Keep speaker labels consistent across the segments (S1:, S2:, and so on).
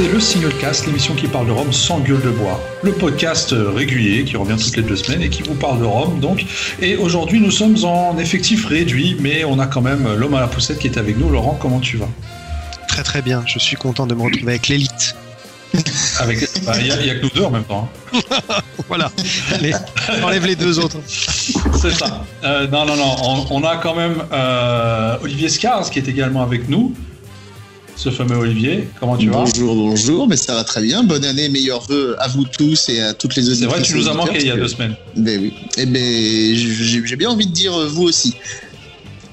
S1: écoutez le Single Cast, l'émission qui parle de Rome sans gueule de bois. Le podcast euh, régulier qui revient toutes les deux semaines et qui vous parle de Rome, donc. Et aujourd'hui, nous sommes en effectif réduit, mais on a quand même l'homme à la poussette qui est avec nous. Laurent, comment tu vas?
S2: Très très bien, je suis content de me retrouver avec l'élite.
S1: Avec, bah, il n'y a, que nous deux en même temps.
S2: Hein. voilà, Allez, enlève les deux autres.
S1: C'est ça. Euh, non, non, non, on, a quand même euh, Olivier Scars qui est également avec nous ce fameux Olivier. Comment tu
S3: vas Bonjour, bonjour, mais ça va très bien. Bonne année, meilleurs vœux à vous tous et à toutes les autres.
S1: C'est vrai, tu nous as manqué il y a deux semaines.
S3: Ben oui. Eh ben, j'ai bien envie de dire euh, vous aussi.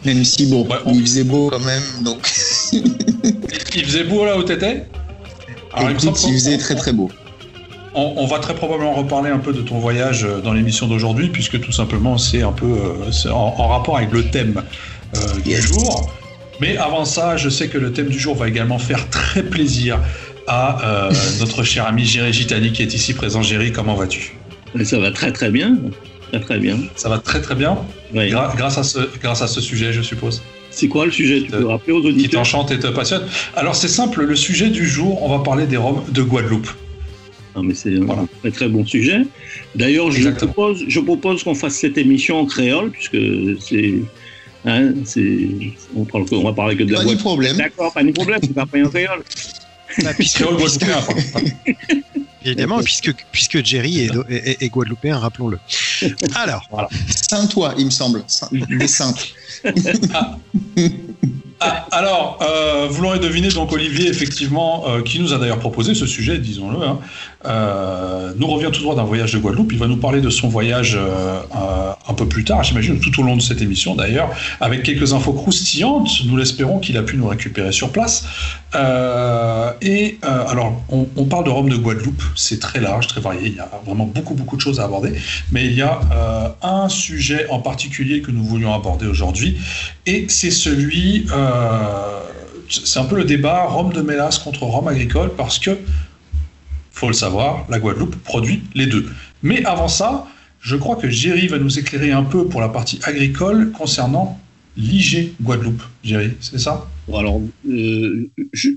S3: Même si, bon, il faisait beau quand même, donc.
S1: il faisait beau là où t'étais
S3: Alors, il, il faisait très très beau.
S1: On, va très probablement reparler un peu de ton voyage euh, dans l'émission d'aujourd'hui, puisque tout simplement c'est un peu euh, en, rapport avec le thème du jour. Mais avant ça, je sais que le thème du jour va également faire très plaisir à euh, notre cher ami Géry Gitani qui est ici présent. Géry, comment vas-tu?
S4: Ça va très très bien. Très très bien.
S1: Ça va très très bien? Grâce, à ce, grâce à ce sujet, je suppose.
S4: C'est quoi le sujet? Tu peux rappeler aux auditeurs?
S1: Qui t'enchante et te passionne. Alors c'est simple, le sujet du jour, on va parler des Roms de Guadeloupe.
S4: Non, mais c'est un très très bon sujet. D'ailleurs, je propose, je propose qu'on fasse cette émission en créole, puisque c'est Hein, on, parle, on va parler que de la
S3: Pas de problème.
S4: D'accord, pas de problème, c'est pas en créole.
S2: Bah, puisque, Évidemment, puisque, puisque Jerry est, est, est guadeloupéen, rappelons-le. Alors.
S3: Voilà. Saint-Toi, il me semble. Des saintes.
S1: Ah. Ah, alors, euh, vous l'aurez deviné, donc Olivier, effectivement, euh, qui nous a d'ailleurs proposé ce sujet, disons-le, hein, euh, nous revient tout droit d'un voyage de Guadeloupe. Il va nous parler de son voyage un peu plus tard, j'imagine, tout au long de cette émission d'ailleurs, avec quelques infos croustillantes. Nous l'espérons qu'il a pu nous récupérer sur place. Et alors, on, parle de Rome de Guadeloupe, c'est très large, très varié, il y a vraiment beaucoup, beaucoup de choses à aborder, mais il y a un sujet en particulier que nous voulions aborder aujourd'hui, et c'est celui euh, c'est un peu le débat Rome de mélasse contre Rome agricole parce que, faut le savoir, la Guadeloupe produit les deux. Mais avant ça, je crois que Jerry va nous éclairer un peu pour la partie agricole concernant l'IG Guadeloupe. Jerry, c'est ça?
S4: Alors, euh,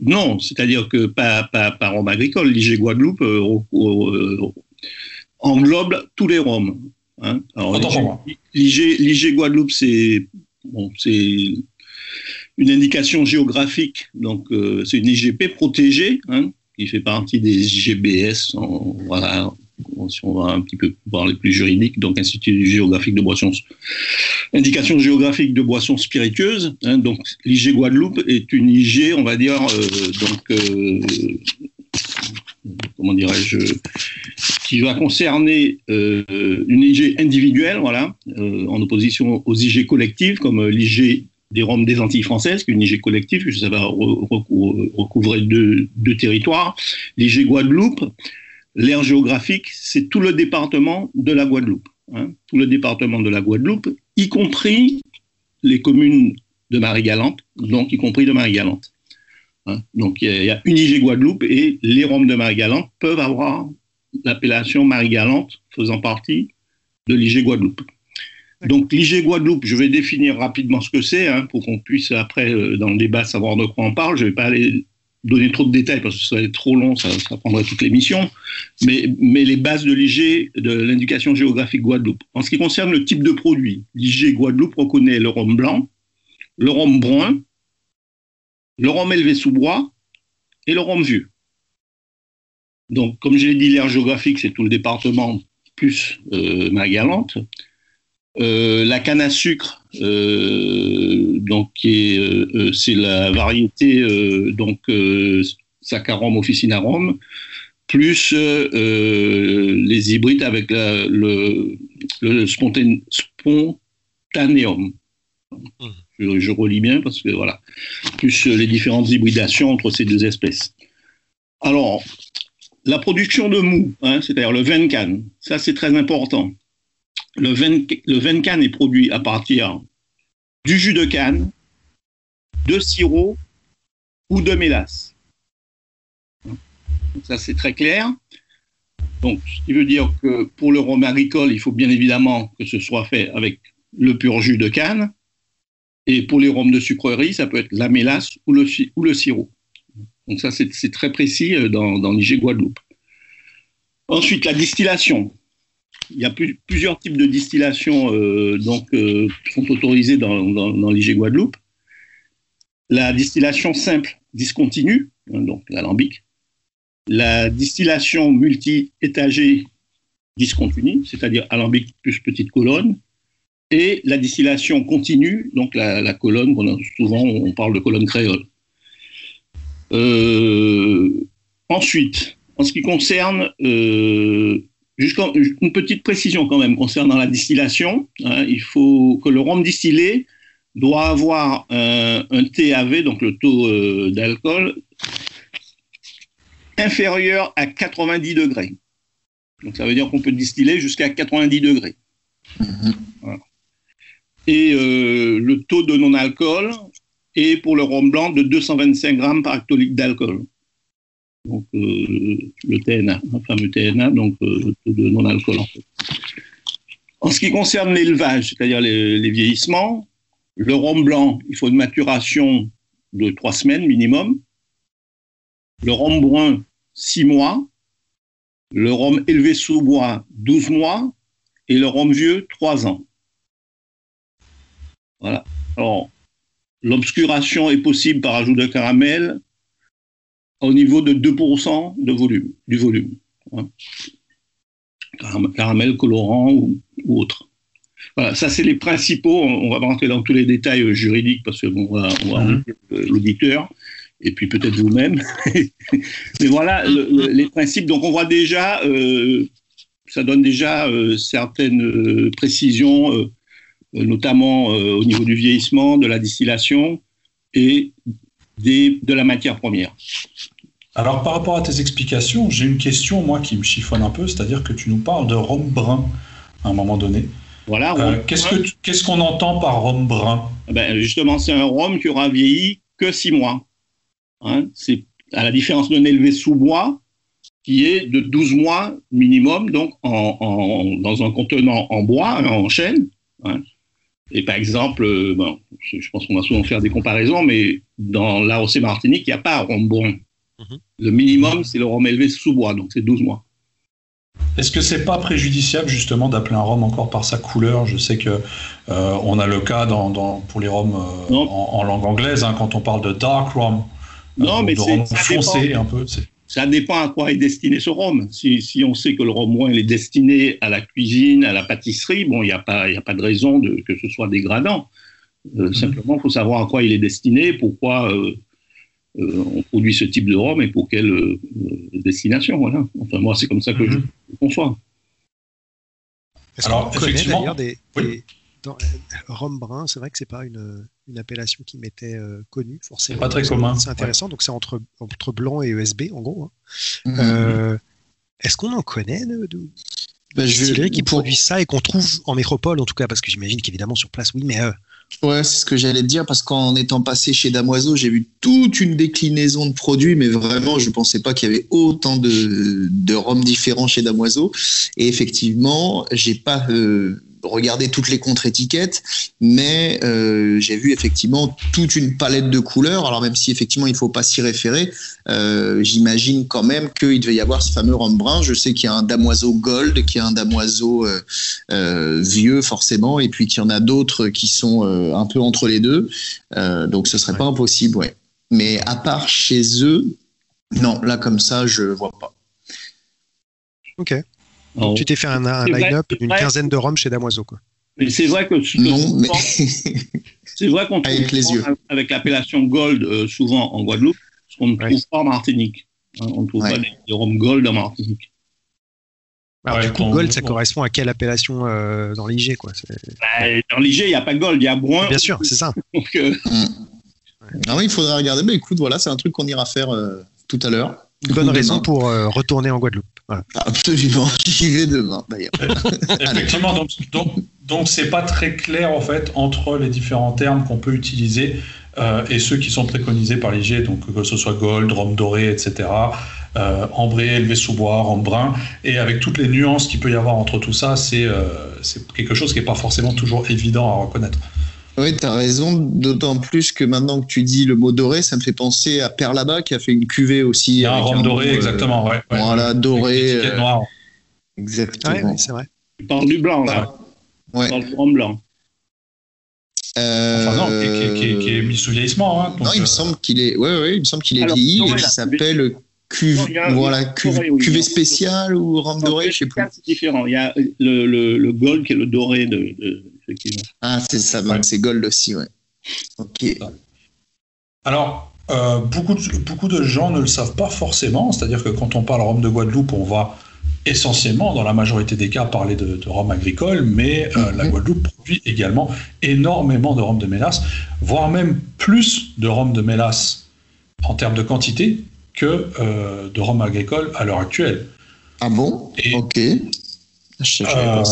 S4: non, c'est-à-dire que pas, pas, pas Rome agricole, l'IG Guadeloupe euh, englobe tous les Roms. Hein. L'IG Guadeloupe, c'est bon, une indication géographique, donc euh, c'est une IGP protégée, hein, qui fait partie des IGBS, voilà, si on va un petit peu parler plus juridique, donc Institut géographique de boissons, indication géographique de boissons spiritueuses. Hein, donc l'IG Guadeloupe est une IG, on va dire, euh, donc euh, comment dirais-je, qui va concerner une IG individuelle, voilà, en opposition aux IG collectives comme l'IG des Roms des Antilles françaises, qui est une IG collective, puisque ça va recouvrer deux, territoires. L'IG Guadeloupe, l'aire géographique, c'est tout le département de la Guadeloupe. Hein. tout le département de la Guadeloupe, y compris les communes de Marie-Galante, donc y compris de Marie-Galante. Hein. donc il y, a une IG Guadeloupe et les Roms de Marie-Galante peuvent avoir l'appellation Marie-Galante faisant partie de l'IG Guadeloupe. Donc l'IG Guadeloupe, je vais définir rapidement ce que c'est hein, pour qu'on puisse après euh, dans le débat savoir de quoi on parle. Je ne vais pas aller donner trop de détails parce que ça va être trop long, ça, prendrait toute l'émission. Mais, mais les bases de l'IG, de l'indication géographique Guadeloupe. En ce qui concerne le type de produit, l'IG Guadeloupe reconnaît le rhum blanc, le rhum brun, le rhum élevé sous bois et le rhum vieux. Donc, comme je l'ai dit, l'aire géographique, c'est tout le département plus euh, Magalante. Euh, la canne à sucre, donc euh, c'est la variété donc Saccharum officinarum, plus les hybrides avec le. Mmh. Je, relis bien parce que voilà, plus les différentes hybridations entre ces deux espèces. Alors, la production de mou, hein, c'est-à-dire le vin canne, ça c'est très important le vin, le canne est produit à partir du jus de canne, de sirop ou de mélasse. ça, c'est très clair. Donc, ce qui veut dire que pour le rhum agricole, il faut bien évidemment que ce soit fait avec le pur jus de canne. Et pour les rhums de sucrerie, ça peut être la mélasse ou le, sirop. Donc ça, c'est très précis dans, dans l'IG Guadeloupe. Ensuite, la distillation. Il y a plusieurs types de distillation donc, qui sont autorisés dans, l'IG Guadeloupe. La distillation simple discontinue, hein, donc l'alambic. La distillation multi-étagée discontinue, c'est-à-dire alambic plus petite colonne et la distillation continue, donc la, colonne, souvent on parle de colonne créole. Euh, ensuite, en ce qui concerne, euh, une petite précision quand même concernant la distillation, hein, il faut que le rhum distillé doit avoir un, TAV, donc le taux euh, d'alcool, inférieur à 90 degrés. Donc ça veut dire qu'on peut distiller jusqu'à 90 degrés. Mm-hmm et euh, le taux de non-alcool est pour le rhum blanc de 225 grammes par hectolitre d'alcool. Donc euh, le TNA, le fameux TNA, donc euh, le de non-alcool en fait. En ce qui concerne l'élevage, c'est-à-dire les, vieillissements, le rhum blanc, il faut une maturation de trois semaines minimum. Le rhum brun, six mois. Le rhum élevé sous bois, 12 mois. Et le rhum vieux, trois ans. Voilà. Alors, l'obscuration est possible par ajout de caramel au niveau de 2% de volume, du volume. Hein. Caramel, colorant ou, autre. Voilà, ça c'est les principaux. On va rentrer dans tous les détails euh, juridiques parce que bon, on va, mhm. l'auditeur et puis peut-être vous-même. Mais voilà les principes. Donc on voit déjà, euh, ça donne déjà euh, certaines précisions euh, notamment euh, au niveau du vieillissement, de la distillation et des, de la matière première.
S1: Alors par rapport à tes explications, j'ai une question, moi, qui me chiffonne un peu, c'est-à-dire que tu nous parles de rhum brun à un moment donné. Voilà. Euh, qu'est-ce qu'on entend par rhum brun?
S4: Eh ben, Justement, c'est un rhum qui aura vieilli que six mois. Hein, c'est à la différence d'un élevé sous bois qui est de 12 mois minimum, donc en, dans un contenant en bois, en chêne. Hein, et par exemple, euh, je pense qu'on va souvent faire des comparaisons, mais dans l'AOC Martinique, il n'y a pas rhum brun. Mhm. Le minimum, c'est le rhum élevé sous bois, donc c'est 12 mois.
S1: Est-ce que c'est pas préjudiciable justement d'appeler un rhum encore par sa couleur? Je sais que euh, on a le cas dans, pour les rhums euh, en, langue anglaise hein, quand on parle de dark rum,
S4: non, mais c'est foncé un peu ça dépend à quoi est destiné ce rhum. Si, si on sait que le rhum il est destiné à la cuisine, à la pâtisserie, bon, il n'y a, pas, a pas de raison de, que ce soit dégradant. Euh, mhm. Simplement, il faut savoir à quoi il est destiné, pourquoi euh, euh, on produit ce type de rhum et pour quelle destination. Voilà. Enfin, moi, c'est comme ça que je mhm. conçois.
S2: Alors, effectivement, des, dans, rhum brun, c'est vrai que c'est pas une, une, appellation qui m'était euh, connue forcément.
S1: Pas très commun.
S2: C'est intéressant. Donc c'est entre entre blanc et ESB en gros. Hein. Mhm. Euh, est-ce qu'on en connaît de, de bah, qui produit ça et qu'on trouve en métropole en tout cas? Parce que j'imagine qu'évidemment sur place oui, mais euh,
S3: Ouais, c'est ce que j'allais te dire parce qu'en étant passé chez Damoiseau, j'ai vu toute une déclinaison de produits, mais vraiment, je ne pensais pas qu'il y avait autant de, de rhums différents chez Damoiseau. Et effectivement, j'ai pas regarder toutes les contre-étiquettes, mais euh, j'ai vu effectivement toute une palette de couleurs. Alors même si effectivement il ne faut pas s'y référer, euh, j'imagine quand même qu'il devait y avoir ce fameux rhum brun. Je sais qu'il y a un damoiseau gold, qu'il y a un damoiseau euh, vieux forcément, et puis qu'il y en a d'autres qui sont un peu entre les deux. donc ce serait pas impossible, ouais. Mais à part chez eux, non, là comme ça, je vois pas.
S2: Ok. Donc, tu t'es fait un, line-up d'une quinzaine de rhums chez Damoiseau. Quoi.
S4: Mais c'est vrai que
S3: non, mais...
S4: c'est vrai qu'on trouve avec, les yeux. avec l'appellation Gold euh, souvent en Guadeloupe, ce qu'on ne trouve pas en Martinique. Hein, on ne trouve pas les, rhums Gold en Martinique.
S2: Alors, du coup, Gold, ça correspond à quelle appellation euh, dans l'IG quoi?
S4: Bah, Dans l'IG, il n'y a pas Gold, il y a Brun.
S2: Bien sûr, c'est ça.
S3: Donc, euh... mm. oui, il faudrait regarder. Mais écoute, voilà, c'est un truc qu'on ira faire euh, tout à l'heure.
S2: Bonne raison pour retourner en Guadeloupe.
S3: Absolument, j'y vais demain d'ailleurs.
S1: Effectivement, donc, donc, donc pas très clair en fait entre les différents termes qu'on peut utiliser euh, et ceux qui sont préconisés par l'IG, donc que ce soit gold, rhum doré, etc. Euh, ambré, élevé sous bois, rhum brun, et avec toutes les nuances qu'il peut y avoir entre tout ça, c'est euh, quelque chose qui n'est pas forcément toujours évident à reconnaître.
S3: Oui, tu as raison, d'autant plus que maintenant que tu dis le mot doré, ça me fait penser à Perlaba qui a fait une cuvée aussi.
S1: Il y a un rhum doré, exactement. Ouais,
S3: voilà, doré. Exactement.
S2: c'est vrai.
S4: Tu parles du blanc, là.
S3: Ouais.
S4: Tu parles du rhum blanc.
S3: Euh...
S1: Enfin, non, qui, qui, qui, est mis sous vieillissement. Hein, donc,
S3: non, il me semble qu'il est, ouais, ouais, il me semble qu'il est Alors, vieilli et qu'il s'appelle cuve, voilà, cuve, doré, oui, cuvée spéciale ou rhum doré, je sais plus.
S4: C'est différent. Il y a le, le, le, gold qui est le doré de, de effectivement.
S3: Ah, c'est ça, ouais. c'est gold aussi, ouais. Ok.
S1: Alors, euh, beaucoup, de, beaucoup de gens ne le savent pas forcément, c'est-à-dire que quand on parle rhum de Guadeloupe, on va essentiellement, dans la majorité des cas, parler de, de rhum agricole, mais euh, la Guadeloupe produit également énormément de rhum de mélasse, voire même plus de rhum de mélasse en termes de quantité que euh, de rhum agricole à l'heure actuelle.
S3: Ah bon? Et, Ok. Je sais pas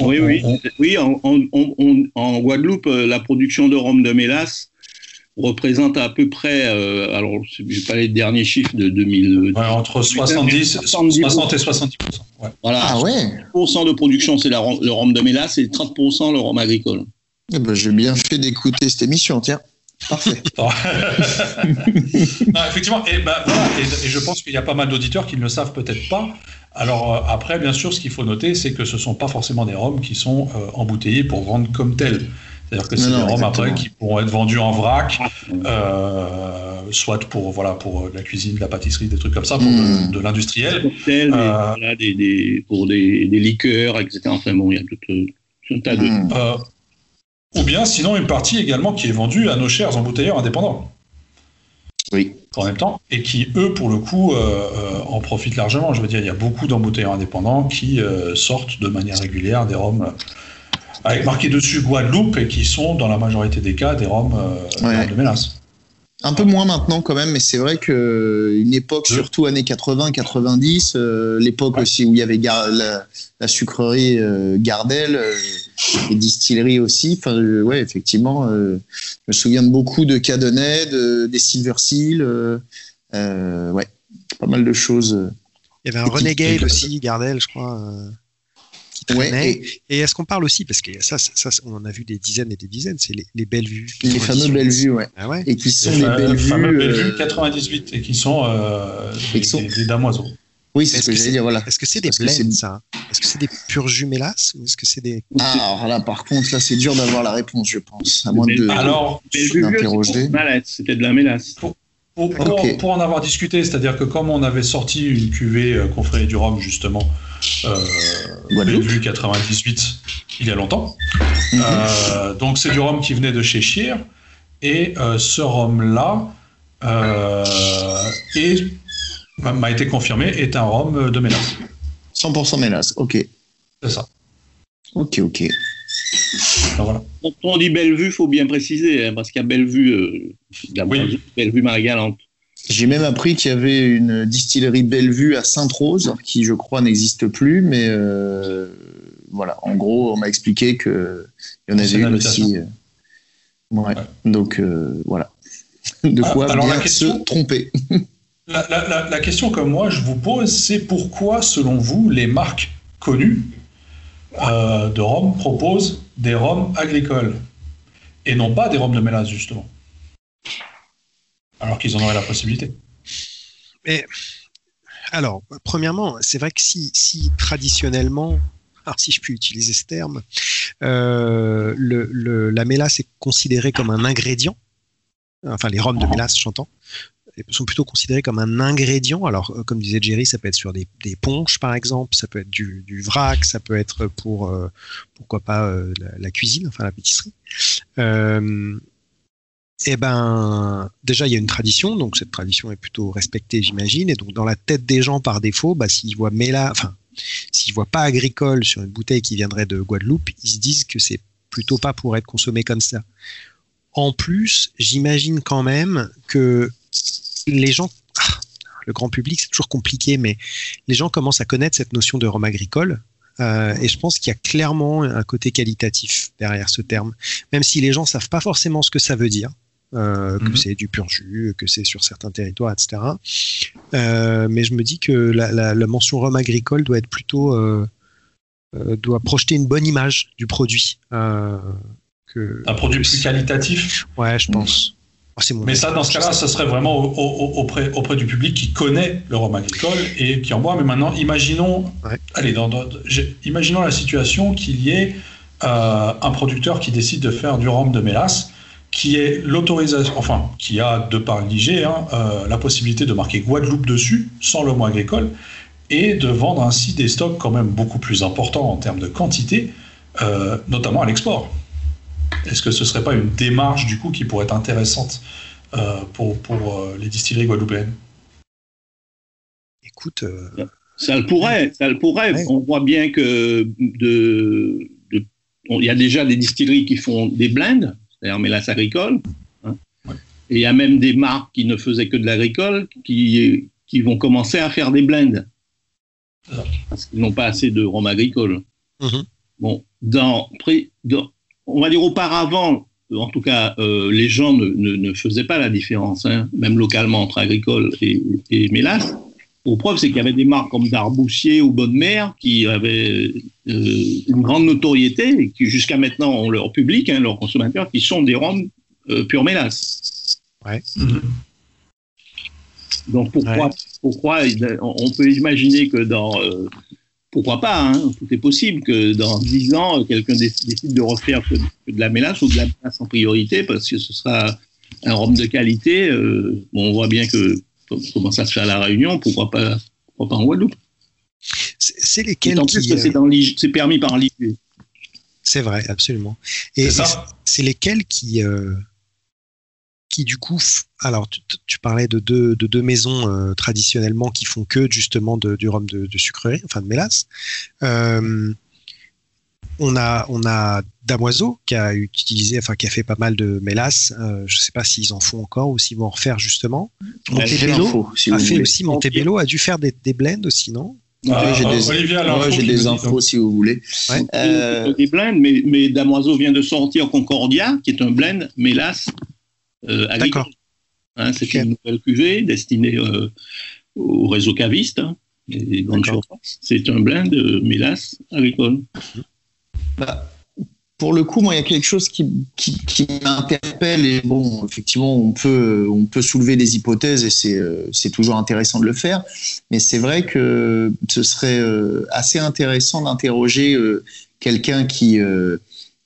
S4: Oui, oui. oui en, en, en, en, Guadeloupe, la production de rhum de mélasse représente à peu près, euh, alors je vais pas les derniers chiffres de 2000.
S1: Ouais, entre 70, 70 60 et 70 ouais.
S4: Voilà.
S3: Ah ouais.
S4: 30% de production, c'est le rhum de mélasse et 30% le rhum agricole.
S3: Eh ben, J'ai bien fait d'écouter cette émission, tiens. Parfait.
S1: non, effectivement, et, ben, voilà, et, et, je pense qu'il y a pas mal d'auditeurs qui ne le savent peut-être pas. Alors euh, après, bien sûr, ce qu'il faut noter, c'est que ce ne sont pas forcément des rhums qui sont euh, embouteillés pour vendre comme tels. C'est-à-dire que c'est des rhums après qui pourront être vendus en vrac, euh, soit pour voilà pour la cuisine, la pâtisserie, des trucs comme ça, pour mmh. de, de l'industriel.
S4: Voilà, des, des, pour des, des, liqueurs, etc. Enfin bon, il y a tout, tout un tas de.
S1: Mmh. Euh, ou bien sinon une partie également qui est vendue à nos chers embouteilleurs indépendants.
S3: Oui.
S1: En même temps, et qui, eux, pour le coup, euh, en profitent largement. Je veux dire, il y a beaucoup d'embouteilleurs indépendants qui sortent de manière régulière des rhums avec marqué dessus Guadeloupe et qui sont dans la majorité des cas des roms euh, ouais. de mélasse.
S3: Un peu moins maintenant quand même, mais c'est vrai que une époque, surtout années 80-90, euh, l'époque aussi où il y avait la, la, sucrerie euh, Gardel, les distilleries aussi. Enfin, ouais, effectivement, je me souviens de beaucoup de Cadenet, de, des Silver Seal, ouais, pas mal de choses.
S2: Il y avait un Renegade aussi, Gardel, je crois.
S3: Ouais,
S2: et, et est-ce qu'on parle aussi, parce que ça, ça, ça, on en a vu des dizaines et des dizaines, c'est les, les belles vues.
S3: Les fameux belles vues, ouais.
S2: Ah ouais.
S3: Et qui sont les, les belles vues.
S1: fameux belles vues 98 et qui sont, euh, des, sont... des, des damoiseaux.
S3: Oui, c'est ce que, que j'allais dire, voilà.
S2: Est-ce que c'est des blends, ça Est-ce que c'est des mélasse ou est-ce que c'est des...
S3: Ah, alors là, par contre, là, c'est dur d'avoir la réponse, je pense, à moins de
S1: alors,
S3: d'interroger.
S4: C'était de la mélasse.
S1: Pour, pour, pour, okay. pour, en avoir discuté, c'est-à-dire que comme on avait sorti une cuvée euh, confrérie du Rhum, justement, euh, Bellevue 98, il y a longtemps, mm -hmm. euh, donc c'est du rhum qui venait de chez Chier, et euh, ce rhum-là m'a été confirmé, est un rhum de mélasse.
S3: 100% mélasse, ok.
S1: C'est ça.
S3: Ok, ok.
S1: Donc, voilà.
S4: Quand on dit Bellevue, il faut bien préciser, hein, parce qu'il y a Bellevue, euh, oui. Bellevue Marie-Galante.
S3: J'ai même appris qu'il y avait une distillerie Bellevue à Sainte-Rose, qui je crois n'existe plus, mais euh, voilà, en gros, on m'a expliqué qu'il y en avait une aussi. Euh, ouais. ouais. Donc euh, voilà. De quoi
S1: Alors,
S3: bien
S1: question,
S3: se tromper.
S1: la, la, la, question que moi je vous pose, c'est pourquoi, selon vous, les marques connues de rhum proposent des rhums agricoles et non pas des rhums de mélasse, justement? Alors qu'ils en auraient la possibilité.
S2: Mais alors, premièrement, c'est vrai que si, traditionnellement, alors si je puis utiliser ce terme, euh, le, la mélasse est considérée comme un ingrédient, enfin les rhums de mélasse, j'entends, sont plutôt considérés comme un ingrédient. Alors, comme disait Jerry, ça peut être sur des, ponches, par exemple, ça peut être du, vrac, ça peut être pour, euh, pourquoi pas, euh, la, cuisine, enfin la pâtisserie. Euh, eh ben, déjà, il y a une tradition, donc cette tradition est plutôt respectée, j'imagine. Et donc, dans la tête des gens, par défaut, bah, s'ils voient Méla, enfin, s'ils voient pas agricole sur une bouteille qui viendrait de Guadeloupe, ils se disent que c'est plutôt pas pour être consommé comme ça. En plus, j'imagine quand même que les gens, ah, le grand public, c'est toujours compliqué, mais les gens commencent à connaître cette notion de rhum agricole. Euh, et je pense qu'il y a clairement un côté qualitatif derrière ce terme, même si les gens savent pas forcément ce que ça veut dire. Euh, que mmh. c'est du pur jus, que c'est sur certains territoires, etc. Euh, mais je me dis que la, la, la, mention rhum agricole doit être plutôt euh, doit projeter une bonne image du produit. Que.
S1: Un produit plus qualitatif
S2: Ouais, je pense.
S1: Ah, Mais ça, dans ce cas-là, ça serait vraiment auprès, auprès du public qui connaît le rhum agricole et qui en boit. Mais maintenant, imaginons, allez, dans, imaginons la situation qu'il y ait un producteur qui décide de faire du rhum de mélasse, qui est l'autorisation, enfin, qui a de par l'IG hein, euh, la possibilité de marquer Guadeloupe dessus, sans le mot agricole, et de vendre ainsi des stocks quand même beaucoup plus importants en termes de quantité, euh, notamment à l'export. Est-ce que ce ne serait pas une démarche du coup qui pourrait être intéressante euh, pour, pour euh, les distilleries guadeloupéennes?
S2: Écoute, euh,
S4: ça le pourrait, ça le pourrait. On voit bien que de, il y a déjà des distilleries qui font des blends, c'est-à-dire mélasse agricole. Hein. Et il y a même des marques qui ne faisaient que de l'agricole qui, qui vont commencer à faire des blends. Parce qu'ils n'ont pas assez de rhum agricole. Mm-hmm. Bon, dans, dans, on va dire auparavant, en tout cas, euh, les gens ne, faisaient pas la différence, hein, même localement, entre agricole et, et mélasse. Pour preuve, c'est qu'il y avait des marques comme Darboussier ou Bonne Mère qui avaient euh, une grande notoriété et qui, jusqu'à maintenant, ont leur public, hein, leurs consommateurs, qui sont des rhums euh, pure mélasse.
S2: Ouais.
S4: Donc pourquoi, pourquoi on peut imaginer que dans pourquoi pas, hein, tout est possible que dans 10 ans, quelqu'un décide de refaire que, de la mélasse ou de la mélasse en priorité parce que ce sera un rhum de qualité. Euh, on voit bien que comment ça se fait à La Réunion, pourquoi pas, pourquoi pas en Guadeloupe
S2: C'est lesquels qui...
S4: Euh, c'est permis par l'IG.
S2: C'est vrai, absolument. Et c'est lesquels qui, euh, qui du coup, alors tu, parlais de deux, de deux maisons euh, traditionnellement qui font que justement de, du rhum de, de, sucrerie, enfin de mélasse. Euh, on a, on a Damoiseau qui a utilisé, enfin qui a fait pas mal de mélasse. Euh, je ne sais pas s'ils en font encore ou s'ils vont en refaire justement. Montebello a fait aussi. Montebello a dû faire des, des blends aussi, non?
S3: Ah, j'ai des, des infos si vous voulez.
S4: Des blends, mais, mais Damoiseau vient de sortir Concordia, qui est un blend mélasse euh, D'accord. Hein, c'est une nouvelle cuvée destinée euh, au réseau caviste hein, C'est un blend de mélasse agricole.
S3: Bah, pour le coup, moi, il y a quelque chose qui, m'interpelle et bon, effectivement, on peut, on peut soulever des hypothèses et c'est, euh, c'est toujours intéressant de le faire. Mais c'est vrai que ce serait assez intéressant d'interroger quelqu'un qui,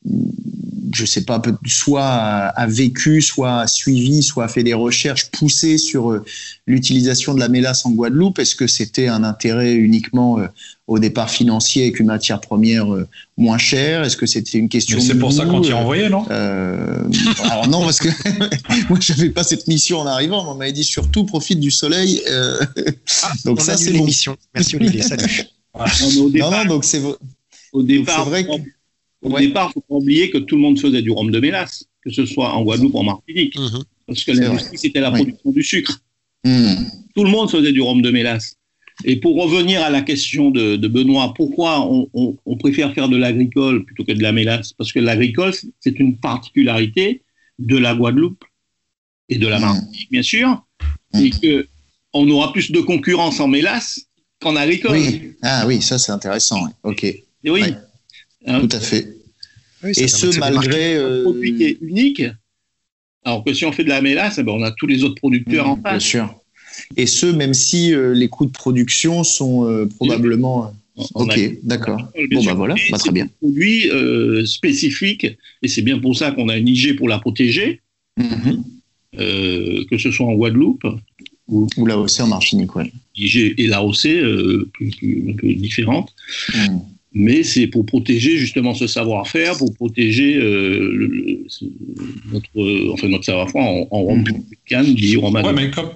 S3: je sais pas, soit a vécu, soit a suivi, soit a fait des recherches poussées sur euh, l'utilisation de la mélasse en Guadeloupe. Est-ce que c'était un intérêt uniquement euh, au départ financier avec une matière première euh, moins chère? Est-ce que c'était une question
S1: C'est pour ça qu'on t'y a envoyé, non?
S3: Alors non, parce que moi j'avais pas cette mission en arrivant. On m'avait dit surtout profite du soleil.
S2: Ah, donc ça c'est l'émission. Merci Olivier. Salut.
S3: non, non, donc c'est
S4: au départ. vrai que au départ, il ne faut pas oublier que tout le monde faisait du rhum de mélasse, que ce soit en Guadeloupe ou en Martinique. Mhm. Parce que l'industrie, c'était la production du sucre. Mhm. Tout le monde faisait du rhum de mélasse. Et pour revenir à la question de, Benoît, pourquoi on, préfère faire de l'agricole plutôt que de la mélasse? Parce que l'agricole, c'est une particularité de la Guadeloupe et de la mhm. Martinique, bien sûr, et qu'on aura plus de concurrence en mélasse qu'en agricole.
S3: Oui. Ah oui, ça c'est intéressant. Ok.
S4: oui.
S3: Hein Tout à fait. et ce, malgré.
S4: Un produit qui est unique. Alors que si on fait de la mélasse, eh ben, on a tous les autres producteurs mmh, en face.
S3: Bien sûr. Et ce, même si euh, les coûts de production sont euh, probablement. ok, d'accord. Bon, bah voilà, bah, très bien.
S4: C'est un produit euh, spécifique, et c'est bien pour ça qu'on a une IG pour la protéger, mmh. que ce soit en Guadeloupe.
S3: Ou, ou l'AOC en Martinique, oui.
S4: IG et l'AOC, plus, un peu différentes. Mmh mais c'est pour protéger justement ce savoir-faire, pour protéger euh, notre, enfin, notre savoir-faire en, en
S1: mmh. lié au Ouais, mais comme,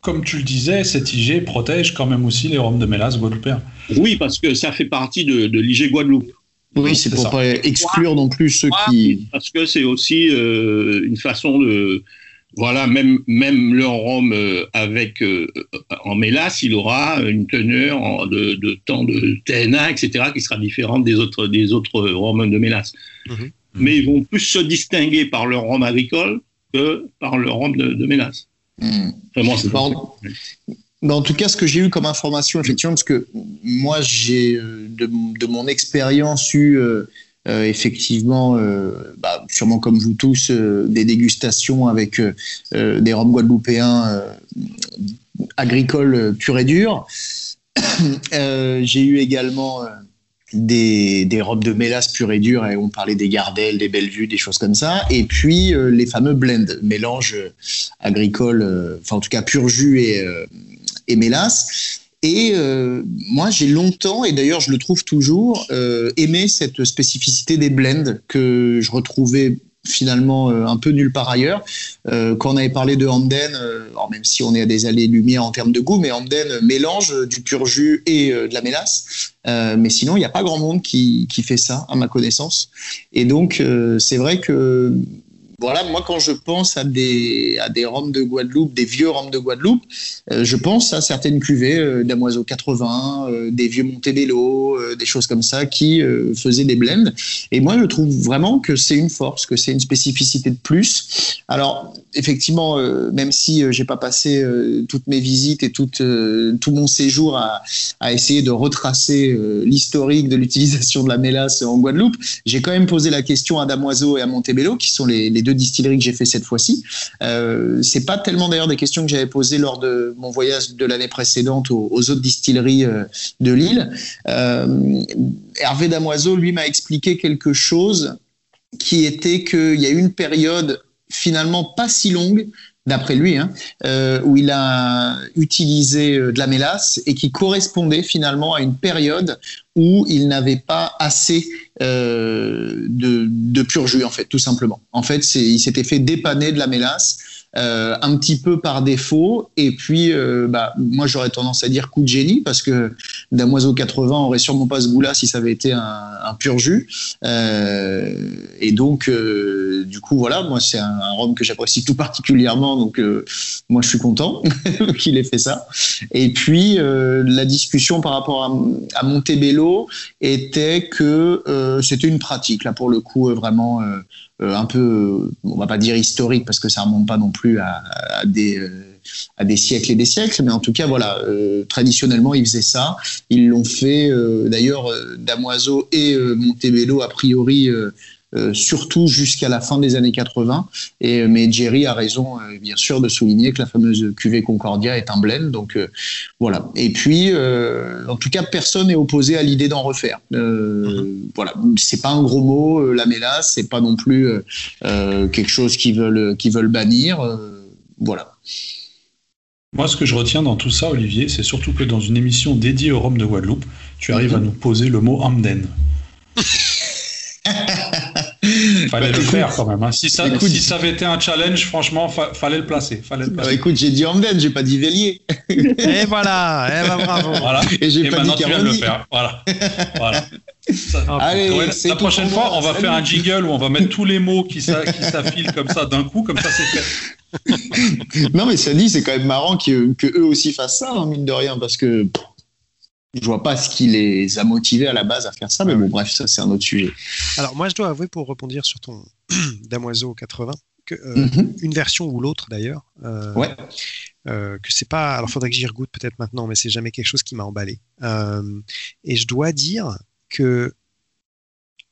S1: comme, tu le disais, cette IG protège quand même aussi les rhums de mélasse guadeloupéens.
S4: Oui, parce que ça fait partie de, de l'IG Guadeloupe.
S3: Oui, c'est pour pas exclure non plus ceux qui.
S4: Parce que c'est aussi euh, une façon de voilà, même, même le rhum euh, avec, euh, en mélasse, il aura une teneur de, de, temps de TNA, etc., qui sera différente des autres, des autres rhums de mélasse. Mhm. Mais ils vont plus se distinguer par leur rhum agricole que par leur rhum de, mélasse.
S3: Mhm. Vraiment, c'est en, en tout cas, ce que j'ai eu comme information, effectivement, parce que moi, j'ai, euh, de, de, mon expérience, eu effectivement, bah, sûrement comme vous tous, des dégustations avec des rhums guadeloupéens agricoles purs et durs. J'ai eu également des, robes de mélasse pure et dure, et on parlait des gardelles, des Bellevues, des choses comme ça, et puis euh, les fameux blends, mélange euh, agricole, euh, enfin en tout cas pur jus et, et mélasse. Et moi, j'ai longtemps, et d'ailleurs je le trouve toujours, aimé cette spécificité des blends que je retrouvais finalement euh, un peu nulle part ailleurs. Euh, quand on avait parlé de Hamden, euh, même si on est à des allées-lumière en termes de goût, mais Hamden mélange du pur jus et de la mélasse. mais sinon, il n'y a pas grand monde qui, qui, fait ça, à ma connaissance. Et donc, c'est vrai que voilà, moi quand je pense à des, à des rhums de Guadeloupe, des vieux rhums de Guadeloupe, euh, je pense à certaines cuvées euh, d'Amoiseau 80, euh, des vieux Montebello, des choses comme ça qui faisaient des blends. Et moi je trouve vraiment que c'est une force, que c'est une spécificité de plus. Alors effectivement, même si j'ai pas passé toutes mes visites et tout, tout mon séjour à, à essayer de retracer l'historique de l'utilisation de la mélasse en Guadeloupe, j'ai quand même posé la question à Damoiseau et à Montebello, qui sont les, les deux distilleries que j'ai fait cette fois-ci. Euh, c'est pas tellement d'ailleurs des questions que j'avais posées lors de mon voyage de l'année précédente aux, autres distilleries euh, de l'île. Euh, Hervé Damoiseau, lui, m'a expliqué quelque chose qui était qu'il y a eu une période finalement pas si longue d'après lui, hein, euh, où il a utilisé de la mélasse et qui correspondait finalement à une période où il n'avait pas assez euh, de, de, pur jus, en fait, tout simplement. En fait, il s'était fait dépanner de la mélasse euh, un petit peu par défaut. Et puis, euh, bah, moi, j'aurais tendance à dire coup de génie, parce que Damoiseau 80 aurait sûrement pas ce goût-là si ça avait été un, pur jus. Euh, et donc, du coup, voilà, moi, c'est un, un rhum que j'apprécie tout particulièrement. Donc, moi, je suis content qu'il ait fait ça. Et puis, la discussion par rapport à, à Montebello était que c'était une pratique, là, pour le coup, vraiment un peu, on va pas dire historique parce que ça remonte pas non plus à, des euh, à des siècles et des siècles, mais en tout cas, voilà, euh, traditionnellement, ils faisaient ça. Ils l'ont fait, d'ailleurs, Damoiseau et Montebello, a priori, euh, surtout jusqu'à la fin des années 80. Et, euh, mais Jerry a raison, euh, bien sûr, de souligner que la fameuse cuvée Concordia est un blend. Donc voilà. Et puis, en tout cas, personne n'est opposé à l'idée d'en refaire. Mm-hmm. Voilà, c'est pas un gros mot, la mélasse, c'est pas non plus quelque chose qu'ils veulent, veulent bannir. voilà.
S1: Moi, ce que je retiens dans tout ça, Olivier, c'est surtout que dans une émission dédiée au rhum de Guadeloupe, tu arrives à mm-hmm. nous poser le mot Hamden. fallait le faire quand même. Hein. Si, ça, si ça avait été un challenge, franchement, fallait le placer. Fallait le
S3: bah, placer. écoute, j'ai dit Hamden, j'ai pas dit Vélier.
S2: et voilà, eh ben, bravo.
S1: Voilà. Et j'ai pas maintenant, dit tu viens de le faire. Voilà. voilà. Allez, la prochaine fois, on va faire un jingle où on va mettre tous les mots qui s'affilent comme ça d'un coup, comme ça c'est fait.
S3: non, mais ça dit, c'est quand même marrant que, que, eux aussi fassent ça, hein, mine de rien, parce que je vois pas ce qui les a motivés à la base à faire ça, mais bon, bref, ça c'est un autre sujet.
S2: Alors moi, je dois avouer pour rebondir sur ton Damoiseau 80 que euh, mhm. une version ou l'autre d'ailleurs, euh,
S3: ouais.
S2: euh, que c'est pas. Alors faudrait que j'y regoute peut-être maintenant, mais c'est jamais quelque chose qui m'a emballé. Et je dois dire que